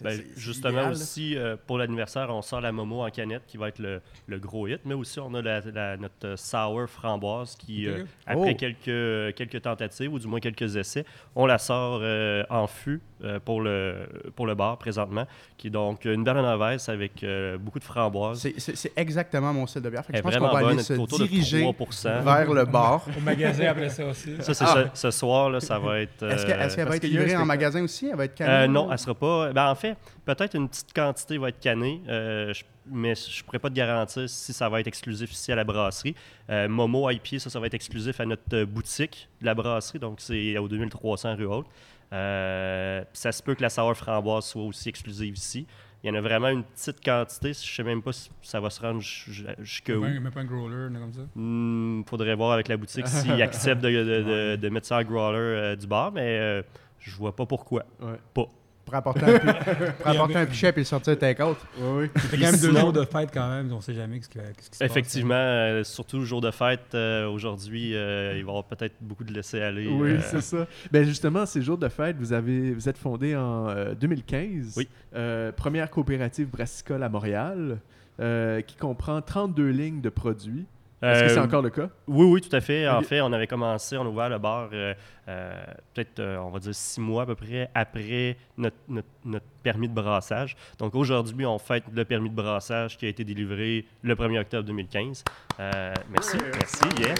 Ben, justement idéal, aussi, euh, pour l'anniversaire, on sort la Momo en canette qui va être le, le gros hit, mais aussi on a la- la- notre sour framboise qui, euh, après Oh. quelques, quelques tentatives ou du moins quelques essais, on la sort en fût pour, le, pour le bar présentement, qui est donc une Weiss avec beaucoup de framboise. C'est- exactement mon style de bière. Fait que je pense qu'on vraiment va aller se diriger 3%. vers le bar. Au magasin après ça aussi. Ça, c'est Ah. ce, ce soir, là, ça va être... Est-ce que- est-ce qu'elle euh, va être qu'il y a un livrée en magasin aussi? Elle va être Euh, canée? non, elle sera pas. Ben, en fait, peut-être une petite quantité va être cannée, euh, je- mais je pourrais pas te garantir si ça va être exclusif ici à la brasserie. Euh, Momo IPA, ça, ça va être exclusif à notre euh, boutique de la brasserie, donc c'est au 2300 rue Haute. Euh, ça se peut que la sour framboise soit aussi exclusive ici. Il y en a vraiment une petite quantité. Je sais même pas si ça va se rendre ju- jusque où. Même, même pas un growler, comme ça. Hmm, faudrait voir avec la boutique s'ils acceptent de, de- de- de mettre ça en growler euh, du bar, mais euh, je vois pas pourquoi. Ouais. Pas. Pour apporter un, pi- pour apporter un pichet et sortir take-out. Oui, oui. Ça fait quand même deux Sinon- jours de fête quand même, on sait jamais ce qui, ce qui se Effectivement, euh, surtout le jour de fête, euh, aujourd'hui, euh, il va y avoir peut-être beaucoup de laisser-aller. Oui, euh, c'est ça. Ben justement, ces jours de fête, vous avez vous êtes fondé en euh, 2015. Oui. Euh, première coopérative brassicole à Montréal, euh, qui comprend 32 lignes de produits. Est-ce que euh, c'est encore le cas? Oui, oui, tout à fait. En fait, on avait commencé, on a ouvert le bar euh, euh, peut-être, euh, on va dire, six mois à peu près après notre, notre- notre permis de brassage. Donc aujourd'hui, on fête le permis de brassage qui a été délivré le 1er octobre 2015. Euh, merci, merci, yeah.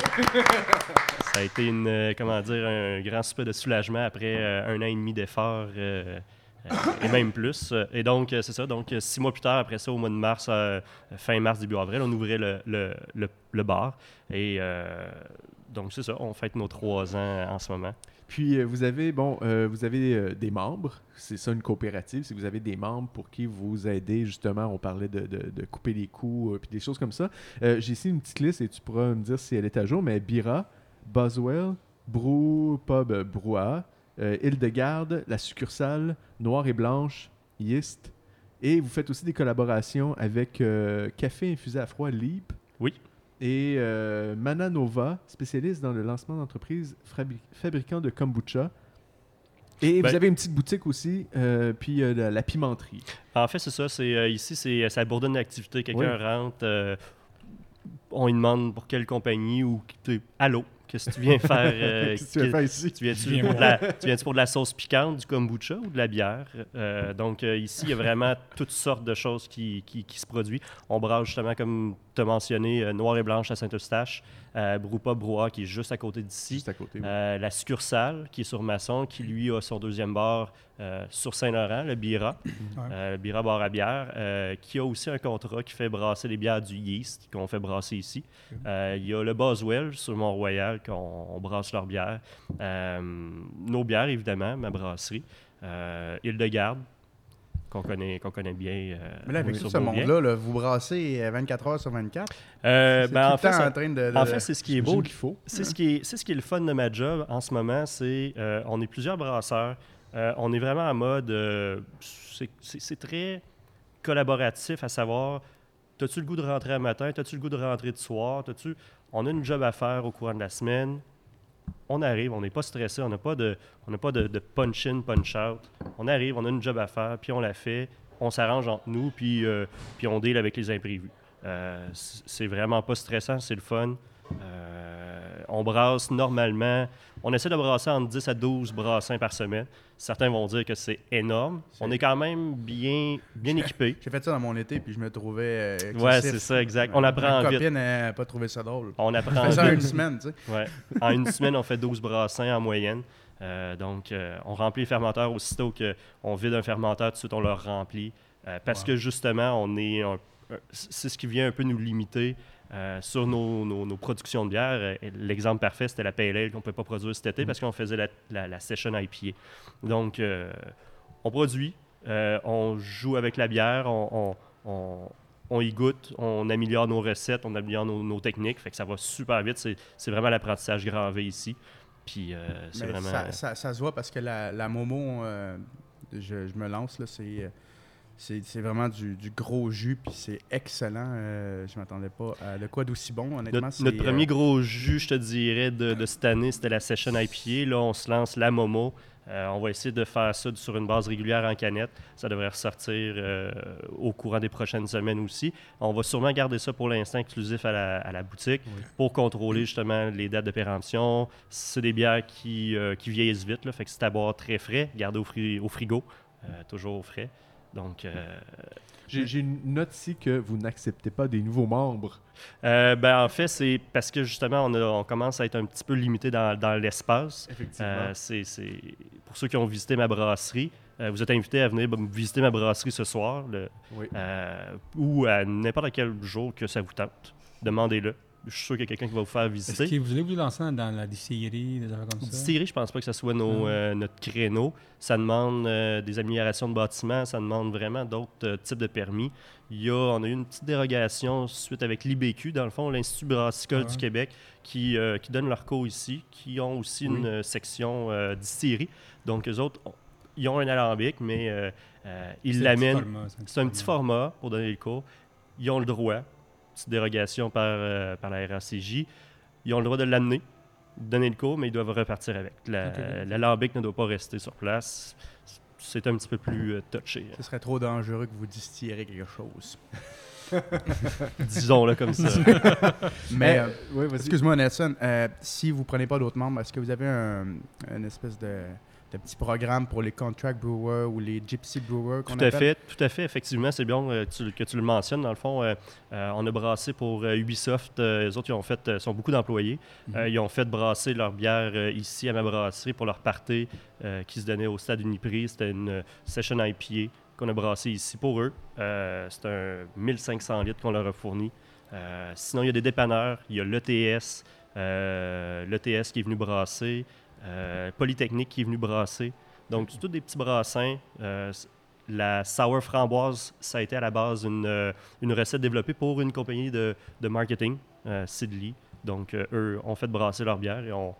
Ça a été une, euh, comment dire, un grand souper de soulagement après euh, un an et demi d'efforts. Euh, et même plus. Euh, Et donc, euh, c'est ça. Donc, six mois plus tard, après ça, au mois de mars, fin mars, début avril, on ouvrait le, bar. Et donc, c'est ça. On fête nos trois ans en ce moment. Puis vous avez bon, vous avez des membres. C'est ça une coopérative, c'est que vous avez des membres pour qui vous aidez justement. On parlait de, couper les coûts, puis des choses comme ça. J'ai ici une petite liste et tu pourras me dire si elle est à jour. Mais Bira, Boswell, Brou Pub Brouhaha, Île-de-Garde, la succursale Noire et Blanche, Yist. Et vous faites aussi des collaborations avec euh, Café infusé à froid Leap. Oui. Et euh, Mananova, spécialiste dans le lancement d'entreprises fabri- fabricants de kombucha. Et Ben- vous avez une petite boutique aussi, euh, puis euh, la, la pimenterie. En fait, c'est ça. C'est, euh, ici, c'est, ça bourdonne d'activité. Quelqu'un rentre, euh, on lui demande pour quelle compagnie ou t'es- allô, qu'est-ce que tu viens faire euh, Qu'est-ce que tu qu'est- faire ici? Tu viens-tu Viens pour, de voir. la, tu viens-tu pour de la sauce piquante, du kombucha ou de la bière? Euh, donc, euh, ici, il y a vraiment toutes sortes de choses qui, qui, qui se produisent. On brasse justement, comme tu as mentionné, euh, Noir et Blanche à Saint-Eustache, euh, Broupa Brouhaha qui est juste à côté d'ici. Juste à côté. oui. Euh, la succursale qui est sur Masson, qui lui a son deuxième bar euh, sur Saint-Laurent, le Bira, le Bira Bar à bière, qui a aussi un contrat qui fait brasser les bières du Yeast qu'on fait brasser ici. Il y a le Boswell sur Mont-Royal qu'on on brasse leur bière. Euh, nos bières, évidemment, ma brasserie. Île-de-Garde, qu'on connaît, qu'on connaît bien. euh, Mais là, avec tout ce monde-là, là, vous brassez euh, 24 heures sur 24. Euh, ben, en le fait, temps ça- en train de... de- en fait, c'est ce qui est beau. Qu'il faut. C'est ce, qui est, c'est ce qui est le fun de ma job en ce moment, c'est euh, on est plusieurs brasseurs. Euh, on est vraiment en mode. c'est- très collaboratif à savoir as-tu le goût de rentrer un matin, as-tu le goût de rentrer de soir, T'as-tu- on a une job à faire au courant de la semaine. On arrive, on n'est pas stressé, on n'a pas de, on pas de, de punch in, punch out. On arrive, on a une job à faire, puis on la fait, on s'arrange entre nous, puis, euh, puis on deal avec les imprévus. Euh, c'est vraiment pas stressant, c'est le fun. Euh, on brasse normalement, on essaie de brasser entre 10 à 12 brassins par semaine. Certains vont dire que c'est énorme. On est quand même bien, bien équipé. J'ai fait ça dans mon été, puis je me trouvais euh, Ouais, c'est ça, exact. On Ma apprend vite. copine n'a pas trouvé ça drôle. On apprend fait ça en une semaine, tu sais. Ouais. En une semaine, on fait 12 brassins en moyenne. Euh, donc, euh, on remplit les fermenteurs aussitôt qu'on vide un fermenteur, tout de suite, on le remplit. Euh, parce Wow. que justement, on est un- c'est ce qui vient un peu nous limiter euh, sur nos, nos- nos productions de bière. Euh, L'exemple parfait, c'était la Ale qu'on ne peut pas produire cet été parce qu'on faisait la, la, la session IPA. Donc, euh, on produit, euh, on joue avec la bière, on, on- on- on y goûte, on améliore nos recettes, on améliore nos, nos techniques. Fait que ça va super vite. C'est vraiment l'apprentissage gravé ici. Puis, euh, c'est vraiment... ça, ça- ça se voit parce que la, la Momo, euh, je, je me lance, là, c'est, euh, c'est, vraiment du, du gros jus, puis c'est excellent. Euh, je m'attendais pas à de quoi d'aussi bon, honnêtement. Notre, euh, premier gros jus, je te dirais, de, de cette année, c'était la Session IPA. Là, on se lance la Momo. Euh, on va essayer de faire ça sur une base régulière en canette. Ça devrait ressortir euh, au courant des prochaines semaines aussi. On va sûrement garder ça pour l'instant exclusif à la, à la boutique pour contrôler justement les dates de péremption. C'est des bières qui, euh, qui vieillissent vite, là, fait que c'est à boire très frais, garder au, fri- au frigo, euh, toujours au frais. Donc, euh, J'ai une note ici que vous n'acceptez pas des nouveaux membres. euh, ben, en fait, c'est parce que justement, on, a- on commence à être un petit peu limité dans, dans l'espace. Effectivement. Euh, Pour ceux qui ont visité ma brasserie, euh, vous êtes invités à venir visiter ma brasserie ce soir le- oui. ou à n'importe quel jour que ça vous tente. Demandez-le. Je suis sûr qu'il y a quelqu'un qui va vous faire Est-ce visiter. que vous vous lancer dans la distillerie, des affaires comme ça? Distillerie, je pense pas que ce soit nos, euh, notre créneau. Ça demande euh, des améliorations de bâtiments, ça demande vraiment d'autres euh, types de permis. Il y a, on a eu une petite dérogation suite avec l'IBQ, dans le fond, l'Institut brassicole Ah. du Québec, qui, qui donne leur cours ici, qui ont aussi Oui. une section distillerie. Donc, eux autres, ils ont un alambic, mais ils C'est un petit l'amènent format, c'est un petit format pour donner le cours. Ils ont le droit, petite dérogation par, euh, par la RACJ, ils ont le droit de l'amener, de donner le cours, mais ils doivent repartir avec. L'alambic ne doit pas rester sur place. C'est un petit peu plus euh, touché. Ce serait trop dangereux que vous distillerez quelque chose. disons-le comme ça. Mais, Eh, euh, excuse-moi, Nelson, euh, si vous prenez pas d'autres membres, est-ce que vous avez un, une espèce de, de petits programmes pour les contract brewers ou les gypsy brewers qu'on Tout à appelle. fait, tout à fait. Effectivement, c'est bien euh, tu- que tu le mentionnes. Dans le fond, euh, euh, on a brassé pour Ubisoft. Les autres, ils ont fait, sont beaucoup d'employés. Mhm. Ils ont fait brasser leur bière ici à ma brasserie pour leur party qui se donnait au stade Uniprix. C'était une session IPA qu'on a brassé ici pour eux. C'est un 1500 litres qu'on leur a fourni. Sinon, il y a des dépanneurs. Il y a l'ETS, l'ETS qui est venu brasser, Polytechnique qui est venu brasser. Donc, tous des petits brassins. Euh, la sour framboise, ça a été à la base une, euh, une recette développée pour une compagnie de, marketing, euh, Sidley. Donc, euh, eux ont fait brasser leur bière et on-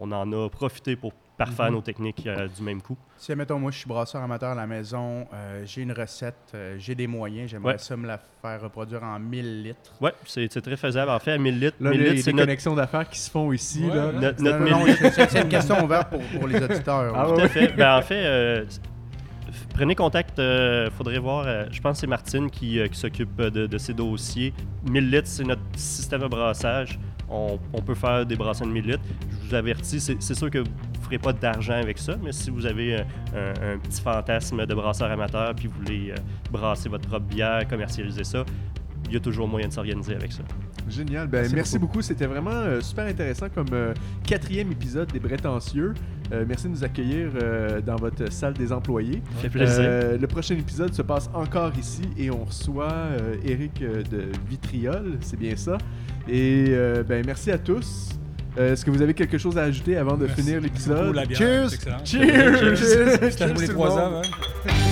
on en a profité pour parfaire Mhm. nos techniques euh, du même coup. Si, admettons, moi, je suis brasseur amateur à la maison, euh, j'ai une recette, euh, j'ai des moyens, j'aimerais Ouais. ça me la faire reproduire en 1000 litres. Oui, c'est c'est très faisable. En fait, à 1000 litres, Là, 1000 il y a litres, c'est notre, connexions d'affaires qui se font ici. Ouais, là. notre, Non, notre non, 1000 non, litres. c'est une question ouverte pour, pour les auditeurs. Ah ouais. Tout à fait. Ben, en fait, euh, prenez contact. Il faudrait voir. euh, je pense que c'est Martine qui, euh, qui s'occupe de, de ces dossiers. 1000 litres, c'est notre système de brassage. On, on peut faire des brassins de 1000 litres. Je vous avertis, c'est c'est sûr que ferez pas d'argent avec ça, mais si vous avez euh, un, un petit fantasme de brasseur amateur puis vous voulez euh, brasser votre propre bière, commercialiser ça, il y a toujours moyen de s'organiser avec ça. Génial. Ben, merci, Merci beaucoup. C'était vraiment euh, super intéressant comme euh, quatrième épisode des Brettancieux. Euh, merci de nous accueillir euh, dans votre salle des employés. Ça fait plaisir. Euh, le prochain épisode se passe encore ici et on reçoit euh, Eric euh, de Vitriol, c'est bien ça. Et euh, ben merci à tous. Euh, Est-ce que vous avez quelque chose à ajouter avant de Merci finir l'épisode? la bière, Cheers! c'est excellent. Cheers!